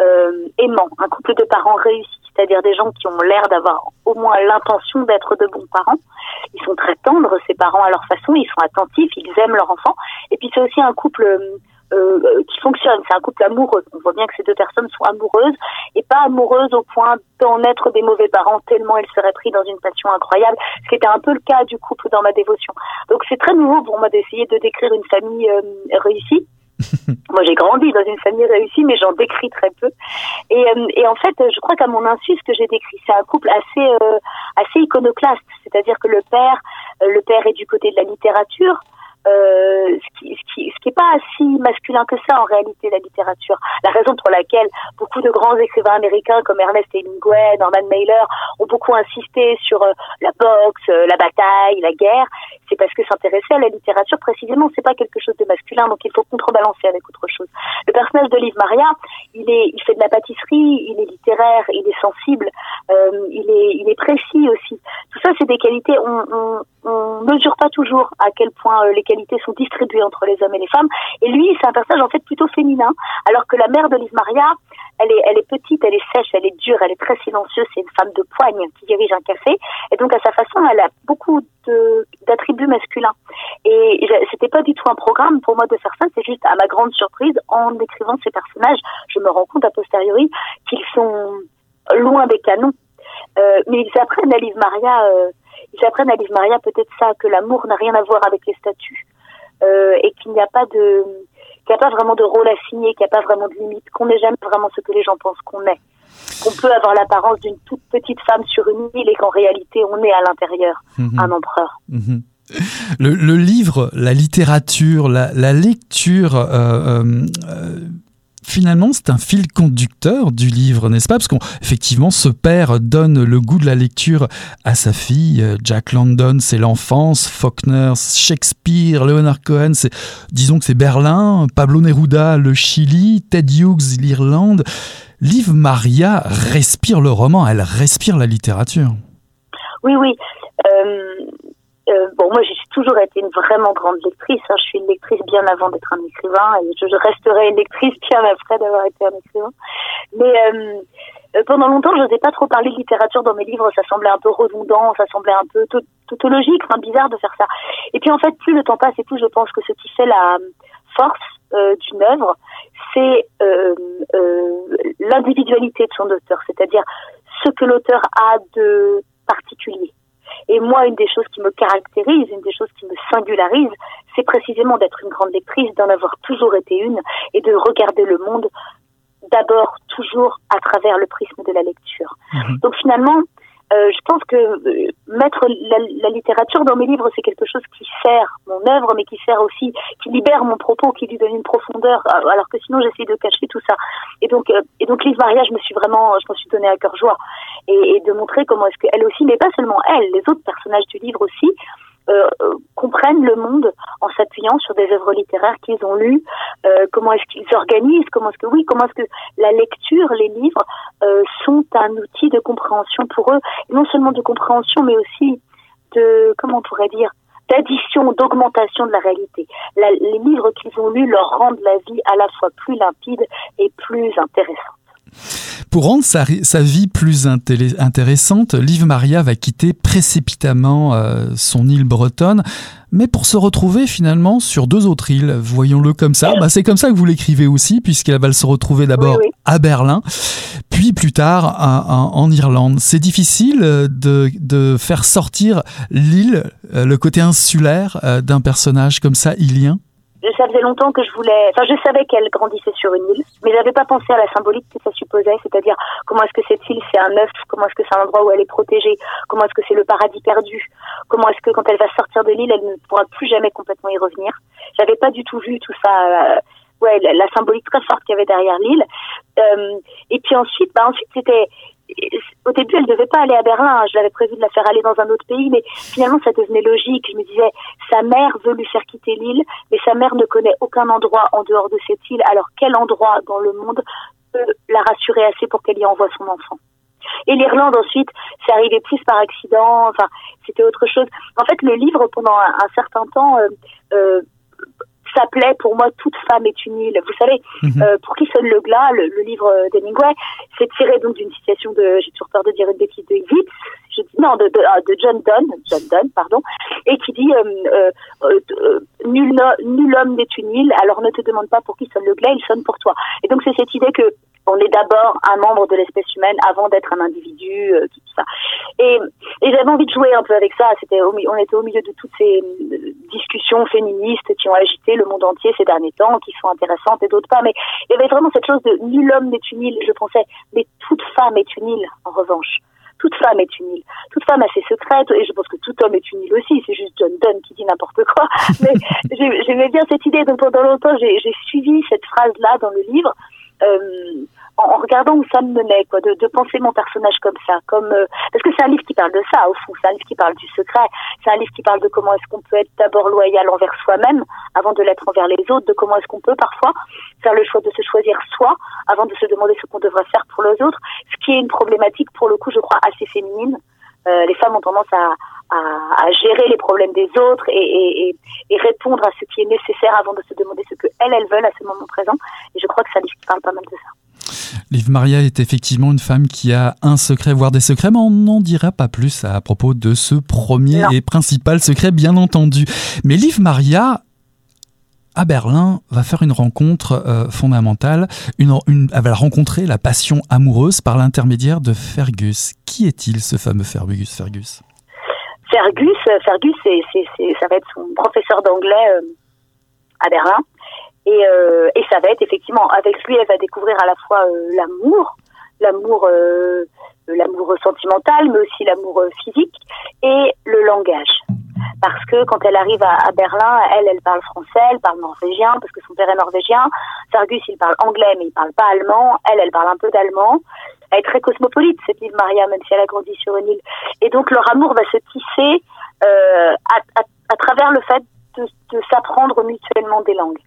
euh, aimants, un couple de parents réussis, c'est-à-dire des gens qui ont l'air d'avoir au moins l'intention d'être de bons parents. Ils sont très tendres, ces parents, à leur façon, ils sont attentifs, ils aiment leur enfant. Et puis c'est aussi un couple euh, qui fonctionne. C'est un couple amoureux. On voit bien que ces deux personnes sont amoureuses et pas amoureuses au point d'en être des mauvais parents tellement elles seraient prises dans une passion incroyable, ce qui était un peu le cas du couple dans ma dévotion. Donc c'est très nouveau pour moi d'essayer de décrire une famille euh, réussie. Moi, j'ai grandi dans une famille réussie, mais j'en décris très peu. Et, euh, et en fait, je crois qu'à mon insu, ce que j'ai décrit, c'est un couple assez assez iconoclaste. C'est-à-dire que le père, le père est du côté de la littérature, euh, ce qui ce qui ce qui est pas si masculin que ça en réalité la littérature. La raison pour laquelle beaucoup de grands écrivains américains comme Ernest Hemingway, Norman Mailer ont beaucoup insisté sur euh, la boxe, euh, la bataille, la guerre, c'est parce que s'intéresser à la littérature précisément c'est pas quelque chose de masculin donc il faut contrebalancer avec autre chose. Le personnage de Liv Maria, il est il fait de la pâtisserie, il est littéraire, il est sensible, euh, il est il est précis aussi. Tout ça c'est des qualités on on, on mesure pas toujours à quel point les qualités sont distribuées entre les hommes et les femmes. Et lui, c'est un personnage en fait plutôt féminin, alors que la mère de Liv Maria, elle est, elle est petite, elle est sèche, elle est dure, elle est très silencieuse. C'est une femme de poigne qui dirige un café, et donc à sa façon, elle a beaucoup d'attributs masculins. Et c'était pas du tout un programme pour moi de faire ça. C'est juste à ma grande surprise, en écrivant ces personnages, je me rends compte a posteriori qu'ils sont loin des canons. Euh, mais ils apprennent à Liv Maria. Euh, ils apprennent à Liv Maria peut-être ça, que l'amour n'a rien à voir avec les statuts euh, et qu'il n'y a pas de qu'il n'y a pas vraiment de rôle à signer, qu'il n'y a pas vraiment de limite, qu'on n'est jamais vraiment ce que les gens pensent qu'on est. Qu'on peut avoir l'apparence d'une toute petite femme sur une île et qu'en réalité on est à l'intérieur mhm. un empereur. Mhm. Le, livre, la littérature, la, lecture euh, euh, finalement, c'est un fil conducteur du livre, n'est-ce pas? Parce qu'effectivement, ce père donne le goût de la lecture à sa fille. Jack London, c'est l'enfance. Faulkner, Shakespeare, Leonard Cohen, c'est, disons que c'est Berlin. Pablo Neruda, le Chili. Ted Hughes, l'Irlande. Liv Maria respire le roman, elle respire la littérature. Oui, oui. Euh, euh, bon, moi, j'ai toujours été une vraiment grande lectrice. Hein. Je suis une lectrice bien avant d'être un écrivain et je, resterai une lectrice bien après d'avoir été un écrivain. Mais euh, euh pendant longtemps, je n'osais pas trop parler de littérature dans mes livres. Ça semblait un peu redondant, ça semblait un peu tautologique, enfin bizarre de faire ça. Et puis en fait, plus le temps passe et plus je pense que ce qui fait la force euh, d'une œuvre, c'est euh, l'individualité de son auteur, c'est-à-dire ce que l'auteur a de particulier. Et moi, une des choses qui me caractérise, une des choses qui me singularise, c'est précisément d'être une grande lectrice, d'en avoir toujours été une, et de regarder le monde d'abord toujours à travers le prisme de la lecture. Mhm. Donc finalement, euh, je pense que euh, mettre la, littérature dans mes livres, c'est quelque chose qui sert mon œuvre, mais qui sert aussi, qui libère mon propos, qui lui donne une profondeur, euh, alors que sinon j'essaie de cacher tout ça. Et donc, et donc Maria, je me suis vraiment, je me suis donné à cœur joie, et, et de montrer comment est-ce qu'elle aussi, mais pas seulement elle, les autres personnages du livre aussi, euh, comprennent le monde en s'appuyant sur des œuvres littéraires qu'ils ont lues, euh, comment est-ce qu'ils s'organisent, comment est-ce que oui, comment est-ce que la lecture, les livres euh, sont un outil de compréhension pour eux, non seulement de compréhension, mais aussi de, comment on pourrait dire, d'addition, d'augmentation de la réalité. les livres qu'ils ont lus leur rendent la vie à la fois plus limpide et plus intéressante. Pour rendre sa, vie plus intéressante, Liv Maria va quitter précipitamment euh, son île bretonne, mais pour se retrouver finalement sur deux autres îles, voyons-le comme ça. Bah, c'est comme ça que vous l'écrivez aussi, puisqu'elle va se retrouver d'abord à Berlin, puis plus tard en Irlande. C'est difficile de, de, faire sortir l'île, euh, le côté insulaire euh, d'un personnage comme ça, ilien? Ça faisait longtemps que je voulais. Enfin, je savais qu'elle grandissait sur une île, mais j'avais pas pensé à la symbolique que ça supposait, c'est-à-dire comment est-ce que cette île c'est un œuf, comment est-ce que c'est un endroit où elle est protégée, comment est-ce que c'est le paradis perdu, comment est-ce que quand elle va sortir de l'île, elle ne pourra plus jamais complètement y revenir. J'avais pas du tout vu tout ça. Euh, ouais, la, symbolique très forte qu'il y avait derrière l'île. Euh, et puis ensuite, bah ensuite c'était au début, elle devait pas aller à Berlin. Je l'avais prévu de la faire aller dans un autre pays, mais finalement, ça devenait logique. Je me disais, sa mère veut lui faire quitter l'île, mais sa mère ne connaît aucun endroit en dehors de cette île. Alors, quel endroit dans le monde peut la rassurer assez pour qu'elle y envoie son enfant? Et l'Irlande ensuite, c'est arrivé plus par accident. Enfin, c'était autre chose. En fait, le livre pendant un, certain temps euh, euh, s'appelait pour moi Toute femme est une île. Vous savez, mhm. euh, pour qui sonne le glas, le, livre d'Hemingway, c'est tiré donc d'une citation de, j'ai toujours peur de dire une bêtise, de Yeats, je dis, non, de, de, ah, de, John Donne, John Donne, pardon, et qui dit euh, euh, euh nul, nul homme n'est une île, alors ne te demande pas pour qui sonne le glas, il sonne pour toi. Et donc c'est cette idée que on est d'abord un membre de l'espèce humaine avant d'être un individu, euh, tout ça. Et, et j'avais envie de jouer un peu avec ça. C'était, on était au milieu de toutes ces euh, discussions féministes qui ont agité le monde entier ces derniers temps, qui sont intéressantes et d'autres pas. Mais il y avait vraiment cette chose de nul homme n'est une île. Je pensais, mais toute femme est une île, en revanche. Toute femme est une île. Toute femme a ses secrets, et je pense que tout homme est une île aussi. C'est juste John Donne qui dit n'importe quoi. Mais j'aimais bien cette idée. Donc pendant longtemps, j'ai suivi cette phrase-là dans le livre. Euh, en, regardant où ça me menait, quoi, de, de penser mon personnage comme ça, comme euh, parce que c'est un livre qui parle de ça au fond, c'est un livre qui parle du secret, c'est un livre qui parle de comment est-ce qu'on peut être d'abord loyal envers soi-même avant de l'être envers les autres, de comment est-ce qu'on peut parfois faire le choix de se choisir soi avant de se demander ce qu'on devrait faire pour les autres, ce qui est une problématique pour le coup, je crois, assez féminine. Euh, les femmes ont tendance à, à, gérer les problèmes des autres et, et, et, répondre à ce qui est nécessaire avant de se demander ce que elles, elles veulent à ce moment présent. Et je crois que un livre qui parle pas mal de ça. Liv Maria est effectivement une femme qui a un secret, voire des secrets, mais on n'en dira pas plus à propos de ce premier et principal secret, bien entendu. Mais Liv Maria, à Berlin, va faire une rencontre euh, fondamentale. Une, elle va rencontrer la passion amoureuse par l'intermédiaire de Fergus. Qui est-il, ce fameux Fergus Fergus? Fergus, Fergus, ça va être son professeur d'anglais euh, à Berlin. Et, euh, et ça va être effectivement avec lui, elle va découvrir à la fois euh, l'amour, l'amour, euh, l'amour sentimental, mais aussi l'amour physique et le langage. Parce que quand elle arrive à, Berlin, elle, elle parle français, elle parle norvégien parce que son père est norvégien. Fergus, il parle anglais, mais il parle pas allemand. Elle, elle parle un peu d'allemand. Elle est très cosmopolite, cette île Maria, même si elle a grandi sur une île. Et donc leur amour va se tisser euh, à, à, à travers le fait de, s'apprendre mutuellement des langues.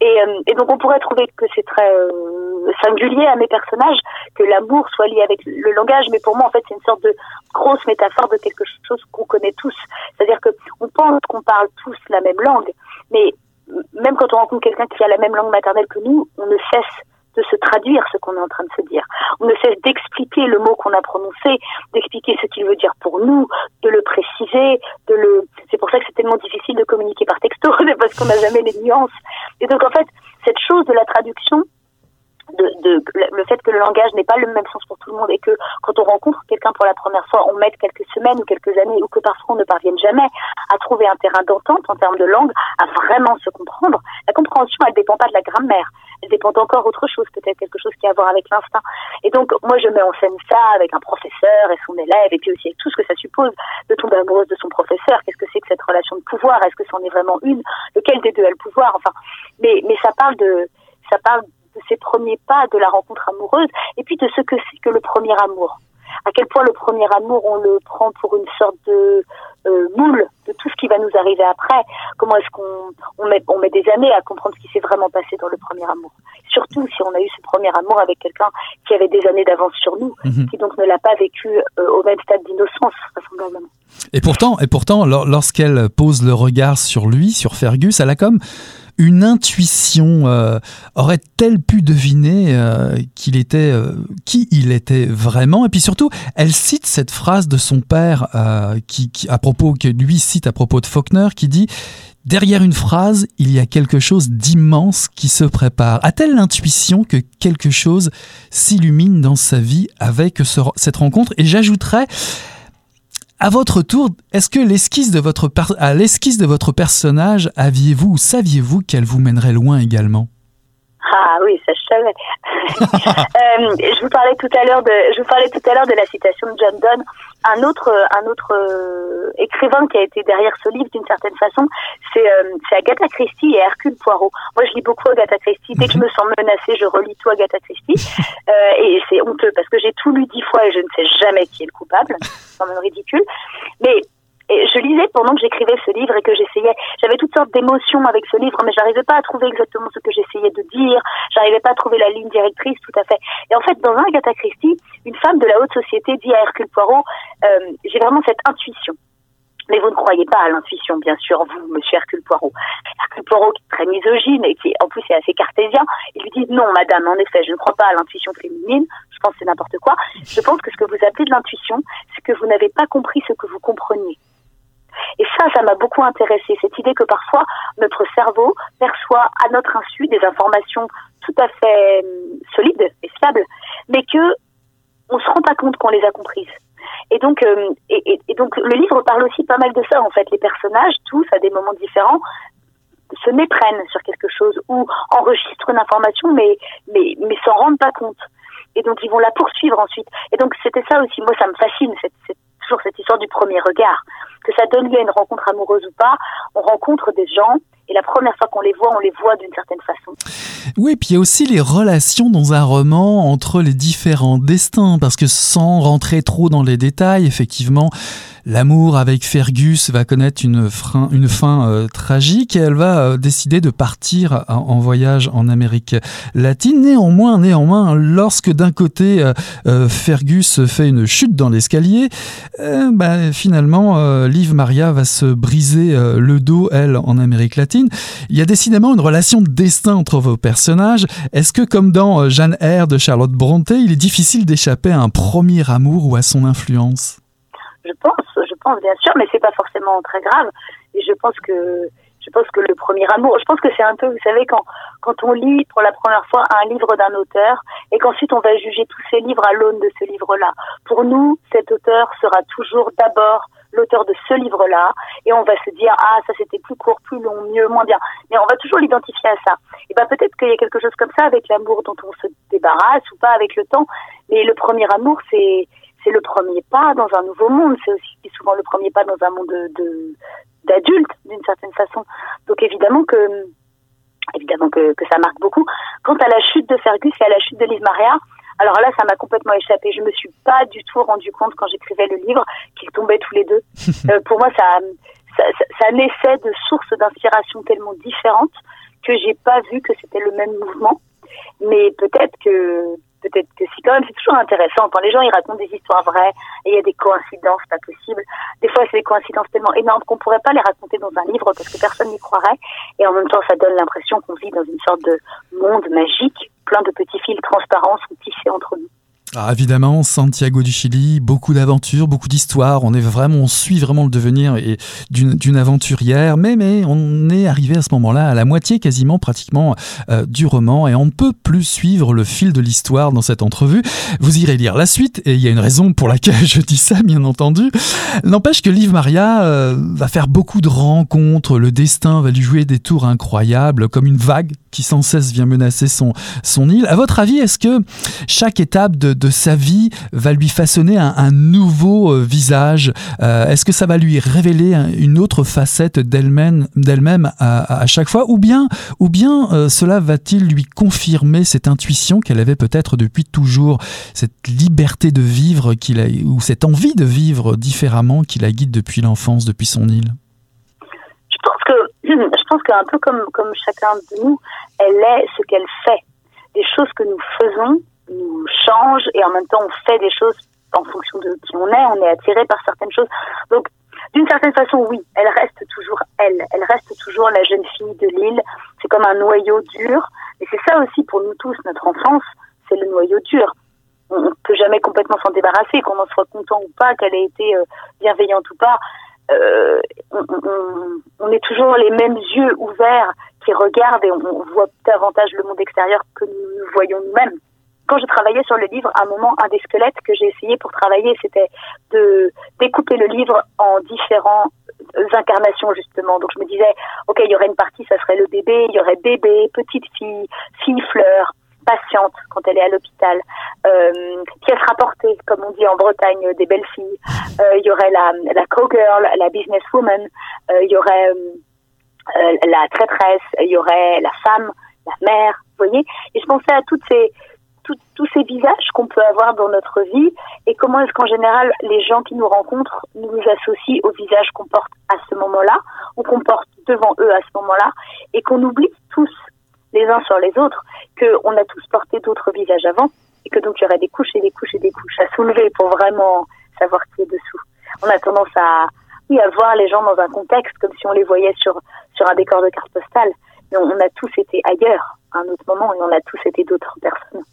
Et, euh, et, donc on pourrait trouver que c'est très euh, singulier à mes personnages que l'amour soit lié avec le langage, mais pour moi en fait c'est une sorte de grosse métaphore de quelque chose qu'on connaît tous. C'est-à-dire que on pense qu'on parle tous la même langue, mais même quand on rencontre quelqu'un qui a la même langue maternelle que nous, on ne cesse de se traduire ce qu'on est en train de se dire. On ne cesse d'expliquer le mot qu'on a prononcé, d'expliquer ce qu'il veut dire pour nous, de le préciser, de le. C'est pour ça que c'est tellement difficile de communiquer par texto, parce qu'on n'a jamais les nuances. Et donc en fait, cette chose de la traduction, de, de, le fait que le langage n'est pas le même sens pour tout le monde et que quand on rencontre quelqu'un pour la première fois, on met quelques semaines ou quelques années ou que parfois on ne parvienne jamais à trouver un terrain d'entente en termes de langue, à vraiment se comprendre. La compréhension, elle dépend pas de la grammaire. Elle dépend encore autre chose, peut-être quelque chose qui a à voir avec l'instinct. Et donc, moi, je mets en scène ça avec un professeur et son élève et puis aussi avec tout ce que ça suppose de tomber amoureuse de son professeur. Qu'est-ce que c'est que cette relation de pouvoir? Est-ce que c'en est vraiment une? Lequel des deux a le pouvoir? Enfin, mais, mais ça parle de, ça parle de ces premiers pas de la rencontre amoureuse et puis de ce que c'est que le premier amour. À quel point le premier amour, on le prend pour une sorte de euh, moule de tout ce qui va nous arriver après. Comment est-ce qu'on on met, on met des années à comprendre ce qui s'est vraiment passé dans le premier amour. Surtout si on a eu ce premier amour avec quelqu'un qui avait des années d'avance sur nous, mhm. qui donc ne l'a pas vécu euh, au même stade d'innocence, vraisemblablement. Et pourtant, et pourtant, lorsqu'elle pose le regard sur lui, sur Fergus, elle a comme une intuition euh, aurait-elle pu deviner euh, qu'il était euh, qui il était vraiment? Et puis surtout elle cite cette phrase de son père qui, à propos que lui cite à propos de Faulkner qui dit Derrière une phrase, il y a quelque chose d'immense qui se prépare. A-t-elle l'intuition que quelque chose s'illumine dans sa vie avec cette rencontre Et j'ajouterais, À votre tour, est-ce que l'esquisse de votre à l'esquisse de votre personnage, aviez-vous ou saviez-vous qu'elle vous mènerait loin également? Ah oui, ça je savais. euh, je vous parlais tout à l'heure de, je vous parlais tout à l'heure de la citation de John Donne. Un autre, un autre euh, écrivain qui a été derrière ce livre d'une certaine façon, c'est euh, Agatha Christie et Hercule Poirot. Moi, je lis beaucoup Agatha Christie. Dès que je me sens menacée, je relis tout Agatha Christie. Euh, et c'est honteux parce que j'ai tout lu dix fois et je ne sais jamais qui est le coupable. C'est quand même ridicule. Mais et je lisais pendant que j'écrivais ce livre et que j'essayais, j'avais toutes sortes d'émotions avec ce livre, mais j'arrivais pas à trouver exactement ce que j'essayais de dire, j'arrivais pas à trouver la ligne directrice tout à fait. Et en fait, dans un Agatha Christie, une femme de la haute société dit à Hercule Poirot, euh, j'ai vraiment cette intuition. Mais vous ne croyez pas à l'intuition, bien sûr, vous, monsieur Hercule Poirot. Hercule Poirot, qui est très misogyne et qui, en plus, est assez cartésien, il lui dit, non, madame, en effet, je ne crois pas à l'intuition féminine, je pense que c'est n'importe quoi. Je pense que ce que vous appelez de l'intuition, c'est que vous n'avez pas compris ce que vous compreniez. Et ça, ça m'a beaucoup intéressé, cette idée que parfois notre cerveau perçoit à notre insu des informations tout à fait hum, solides et fiables, mais que on se rend pas compte qu'on les a comprises. Et donc, hum, et, donc, le livre parle aussi pas mal de ça. En fait, les personnages, tous à des moments différents, se méprennent sur quelque chose ou enregistrent une information, mais mais mais s'en rendent pas compte. Et donc, ils vont la poursuivre ensuite. Et donc, c'était ça aussi. Moi, ça me fascine toujours cette histoire du premier regard que ça donne lieu à une rencontre amoureuse ou pas, on rencontre des gens et la première fois qu'on les voit, on les voit d'une certaine façon. Oui, puis il y a aussi les relations dans un roman entre les différents destins, parce que sans rentrer trop dans les détails, effectivement, L'amour avec Fergus va connaître une, fin euh, tragique et elle va euh, décider de partir en, voyage en Amérique latine. Néanmoins, néanmoins, lorsque d'un côté euh, Fergus fait une chute dans l'escalier, bah, finalement, Liv Maria va se briser le dos, elle, en Amérique latine. Il y a décidément une relation de destin entre vos personnages. Est-ce que, comme dans Jeanne Eyre de Charlotte Brontë, il est difficile d'échapper à un premier amour ou à son influence? Je pense, je pense bien sûr, mais c'est pas forcément très grave. Et je pense que je pense que le premier amour, je pense que c'est un peu, vous savez, quand quand on lit pour la première fois un livre d'un auteur et qu'ensuite on va juger tous ses livres à l'aune de ce livre-là. Pour nous, cet auteur sera toujours d'abord l'auteur de ce livre-là et on va se dire ah ça c'était plus court, plus long, mieux, moins bien. Mais on va toujours l'identifier à ça. Et ben peut-être qu'il y a quelque chose comme ça avec l'amour dont on se débarrasse ou pas avec le temps. Mais le premier amour c'est c'est le premier pas dans un nouveau monde. C'est aussi souvent le premier pas dans un monde de d'adultes d'une certaine façon. Donc évidemment que évidemment que, que ça marque beaucoup. Quant à la chute de Fergus et à la chute de Liv Maria, alors là, ça m'a complètement échappé. Je me suis pas du tout rendu compte quand j'écrivais le livre qu'ils tombaient tous les deux. Euh, pour moi, ça, ça, ça, naissait de sources d'inspiration tellement différentes que j'ai pas vu que c'était le même mouvement. Mais peut-être que peut-être que si quand même c'est toujours intéressant quand les gens ils racontent des histoires vraies et il y a des coïncidences pas possibles. Des fois c'est des coïncidences tellement énormes qu'on pourrait pas les raconter dans un livre parce que personne n'y croirait et en même temps ça donne l'impression qu'on vit dans une sorte de monde magique, plein de petits fils transparents sont tissés entre. Ah, évidemment, Santiago du Chili, beaucoup d'aventures, beaucoup d'histoires. On est vraiment, on suit vraiment le devenir et d'une aventurière. Mais, mais on est arrivé à ce moment-là à la moitié quasiment, pratiquement euh, du roman et on ne peut plus suivre le fil de l'histoire dans cette entrevue. Vous irez lire la suite et il y a une raison pour laquelle je dis ça, bien entendu. N'empêche que Liv Maria euh, va faire beaucoup de rencontres. Le destin va lui jouer des tours incroyables, comme une vague qui sans cesse vient menacer son son île. À votre avis, est-ce que chaque étape de de sa vie va lui façonner un, nouveau euh, visage. Euh, Est-ce que ça va lui révéler une autre facette d'elle-même d'elle-même à, chaque fois? Ou bien, ou bien euh, cela va-t-il lui confirmer cette intuition qu'elle avait peut-être depuis toujours, cette liberté de vivre a, ou cette envie de vivre différemment qui la guide depuis l'enfance, depuis son île? Je pense que je pense qu'un peu comme, comme chacun de nous, elle est ce qu'elle fait. Les choses que nous faisons nous change et en même temps on fait des choses en fonction de qui on est, on est attiré par certaines choses. Donc d'une certaine façon, oui, elle reste toujours elle, elle reste toujours la jeune fille de l'île. C'est comme un noyau dur, et c'est ça aussi pour nous tous, notre enfance, c'est le noyau dur. On ne peut jamais complètement s'en débarrasser, qu'on en soit content ou pas, qu'elle ait été euh, bienveillante ou pas. Euh, on, est toujours les mêmes yeux ouverts qui regardent et on voit davantage le monde extérieur que nous voyons nous-mêmes quand je travaillais sur le livre, à un moment, un des squelettes que j'ai essayé pour travailler, c'était de découper le livre en différents incarnations justement. Donc je me disais, ok, il y aurait une partie, ça serait le bébé, il y aurait bébé, petite fille, fille fleur, patiente quand elle est à l'hôpital, euh, pièce rapportée, comme on dit en Bretagne, des belles filles. Euh, il y aurait la, la co-girl, la businesswoman, euh, il y aurait euh, la traîtresse, il y aurait la femme, la mère, vous voyez. Et je pensais à toutes ces tous ces visages qu'on peut avoir dans notre vie et comment est-ce qu'en général les gens qui nous rencontrent nous associent au visage qu'on porte à ce moment-là ou qu'on porte devant eux à ce moment-là et qu'on oublie tous les uns sur les autres qu'on a tous porté d'autres visages avant et que donc il y aurait des couches et des couches et des couches à soulever pour vraiment savoir qui est dessous. On a tendance à, oui, à voir les gens dans un contexte comme si on les voyait sur, sur un décor de carte postale. Mais on a tous été ailleurs à un autre moment et on a tous été d'autres personnes.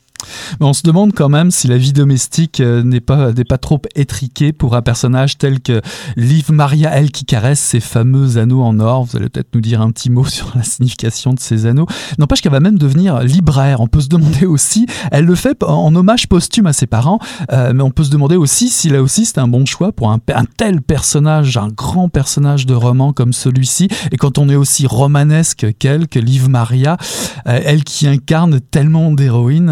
Mais on se demande quand même si la vie domestique euh, n'est pas, n'est pas trop étriquée pour un personnage tel que Liv Maria, elle qui caresse ses fameux anneaux en or. Vous allez peut-être nous dire un petit mot sur la signification de ces anneaux. N'empêche qu'elle va même devenir libraire. On peut se demander aussi, elle le fait en hommage posthume à ses parents, euh, mais on peut se demander aussi si là aussi c'est un bon choix pour un, un, tel personnage, un grand personnage de roman comme celui-ci. Et quand on est aussi romanesque qu'elle, que Liv Maria, euh, elle qui incarne tellement d'héroïnes,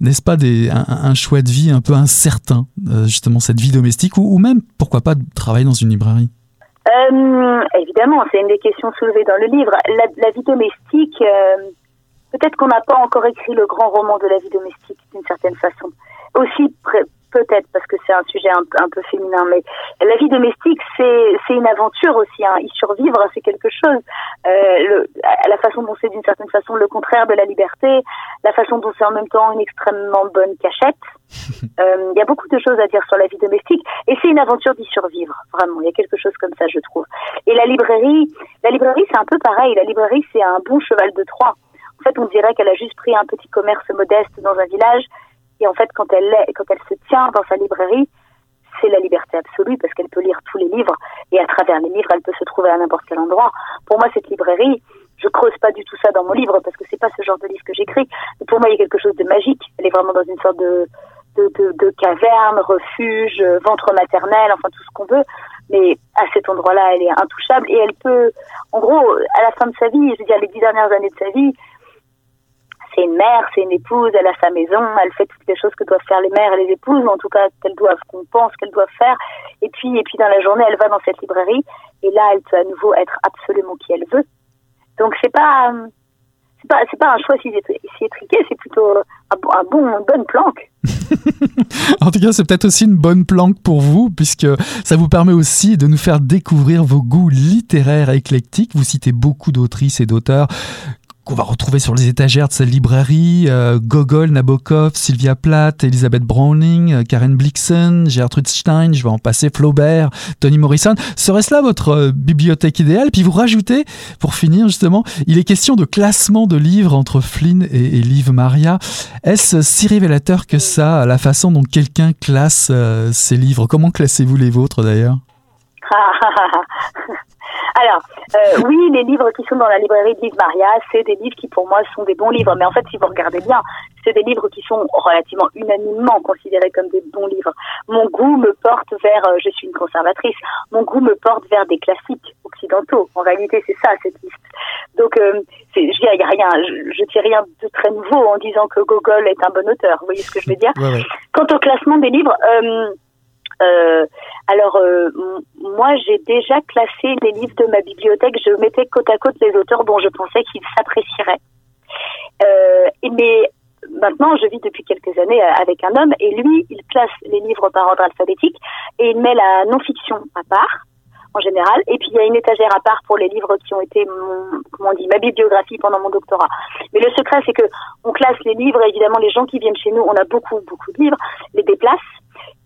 n'est-ce pas des, un, choix de vie un peu incertain, euh, justement cette vie domestique, ou, même, pourquoi pas, travailler dans une librairie? Euh, Évidemment, c'est une des questions soulevées dans le livre. La, vie domestique, euh, peut-être qu'on n'a pas encore écrit le grand roman de la vie domestique d'une certaine façon. Aussi, peut-être parce que c'est un sujet un, un, peu féminin, mais la vie domestique, c'est c'est une aventure aussi. Hein. Y survivre, c'est quelque chose. Euh, le, la façon dont c'est d'une certaine façon le contraire de la liberté, la façon dont c'est en même temps une extrêmement bonne cachette. Il euh, y a beaucoup de choses à dire sur la vie domestique et c'est une aventure d'y survivre. Vraiment, il y a quelque chose comme ça, je trouve. Et la librairie, la librairie, c'est un peu pareil. La librairie, c'est un bon cheval de Troie. En fait, on dirait qu'elle a juste pris un petit commerce modeste dans un village et en fait, quand elle, quand elle se tient dans sa librairie, c'est la liberté absolue parce qu'elle peut lire tous les livres et à travers les livres, elle peut se trouver à n'importe quel endroit. Pour moi, cette librairie, je creuse pas du tout ça dans mon livre parce que c'est pas ce genre de livre que j'écris. Pour moi, il y a quelque chose de magique. Elle est vraiment dans une sorte de, de, de, de caverne, refuge, ventre maternel, enfin tout ce qu'on veut. Mais à cet endroit-là, elle est intouchable et elle peut, en gros, à la fin de sa vie, je veux dire les dix dernières années de sa vie, c'est une mère, c'est une épouse, elle a sa maison, elle fait toutes les choses que doivent faire les mères et les épouses, en tout cas qu'elles doivent, qu'on pense qu'elles doivent faire. Et puis, et puis dans la journée, elle va dans cette librairie et là, elle peut à nouveau être absolument qui elle veut. Donc c'est pas, c'est pas, c'est pas un choix si, étriqué, c'est plutôt un, bon, une bonne planque. en tout cas, c'est peut-être aussi une bonne planque pour vous, puisque ça vous permet aussi de nous faire découvrir vos goûts littéraires éclectiques. Vous citez beaucoup d'autrices et d'auteurs qu'on va retrouver sur les étagères de cette librairie, euh, Gogol, Nabokov, Sylvia Plath, Elisabeth Browning, euh, Karen Blixen, Gertrude Stein, je vais en passer, Flaubert, Toni Morrison. Serait-ce là votre euh, bibliothèque idéale? Puis vous rajoutez, pour finir justement, il est question de classement de livres entre Flynn et, et Liv Maria. Est-ce si révélateur que ça, la façon dont quelqu'un classe ses livres? Comment classez-vous les vôtres d'ailleurs? Alors, euh, oui, les livres qui sont dans la librairie de Liv Maria, c'est des livres qui pour moi sont des bons livres. Mais en fait, si vous regardez bien, c'est des livres qui sont relativement unanimement considérés comme des bons livres. Mon goût me porte vers, euh, je suis une conservatrice, mon goût me porte vers des classiques occidentaux. En réalité, c'est ça cette liste. Donc, euh, je dis, il y a rien, je, je dis rien de très nouveau en disant que Gogol est un bon auteur. Vous voyez ce que je veux dire Quant au classement des livres. Euh, euh, alors, euh, moi, j'ai déjà classé les livres de ma bibliothèque. Je mettais côte à côte les auteurs dont je pensais qu'ils s'apprécieraient. Euh, mais maintenant, je vis depuis quelques années avec un homme et lui, il classe les livres par ordre alphabétique et il met la non-fiction à part en général. Et puis il y a une étagère à part pour les livres qui ont été comment on dit, ma bibliographie pendant mon doctorat. Mais le secret, c'est que on classe les livres. Évidemment, les gens qui viennent chez nous, on a beaucoup, beaucoup de livres, les déplace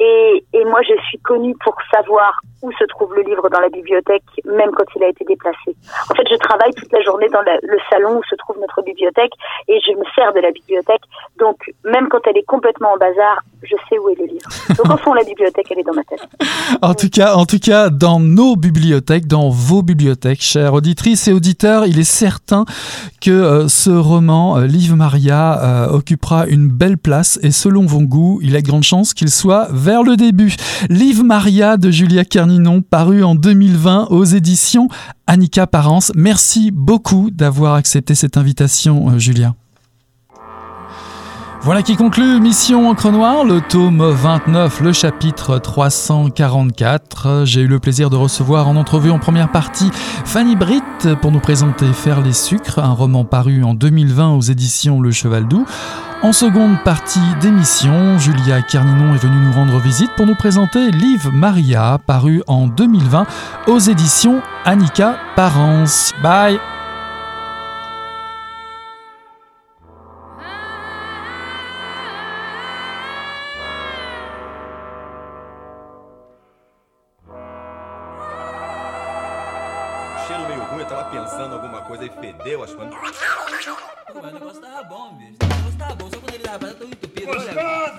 et, moi, je suis connue pour savoir où se trouve le livre dans la bibliothèque, même quand il a été déplacé. En fait, je travaille toute la journée dans le salon où se trouve notre bibliothèque et je me sers de la bibliothèque. Donc, même quand elle est complètement en bazar, je sais où est le livre. Donc, au fond, la bibliothèque, elle est dans ma tête. en tout cas, en tout cas, dans nos bibliothèques, dans vos bibliothèques, chères auditrices et auditeurs, il est certain que euh, ce roman, euh, Livre Maria, euh, occupera une belle place et selon vos goûts, il a de grandes chances qu'il soit vers le début. Livre Maria de Julia Kerninon, paru en 2020 aux éditions Annika Parence. Merci beaucoup d'avoir accepté cette invitation, Julia. Voilà qui conclut Mission Encre Noire, le tome 29, le chapitre 344. J'ai eu le plaisir de recevoir en entrevue en première partie Fanny Britt pour nous présenter Faire les sucres, un roman paru en 2020 aux éditions Le Cheval Doux. En seconde partie d'émission, Julia Kerninon est venue nous rendre visite pour nous présenter Liv Maria, paru en 2020 aux éditions Annika Parence. Bye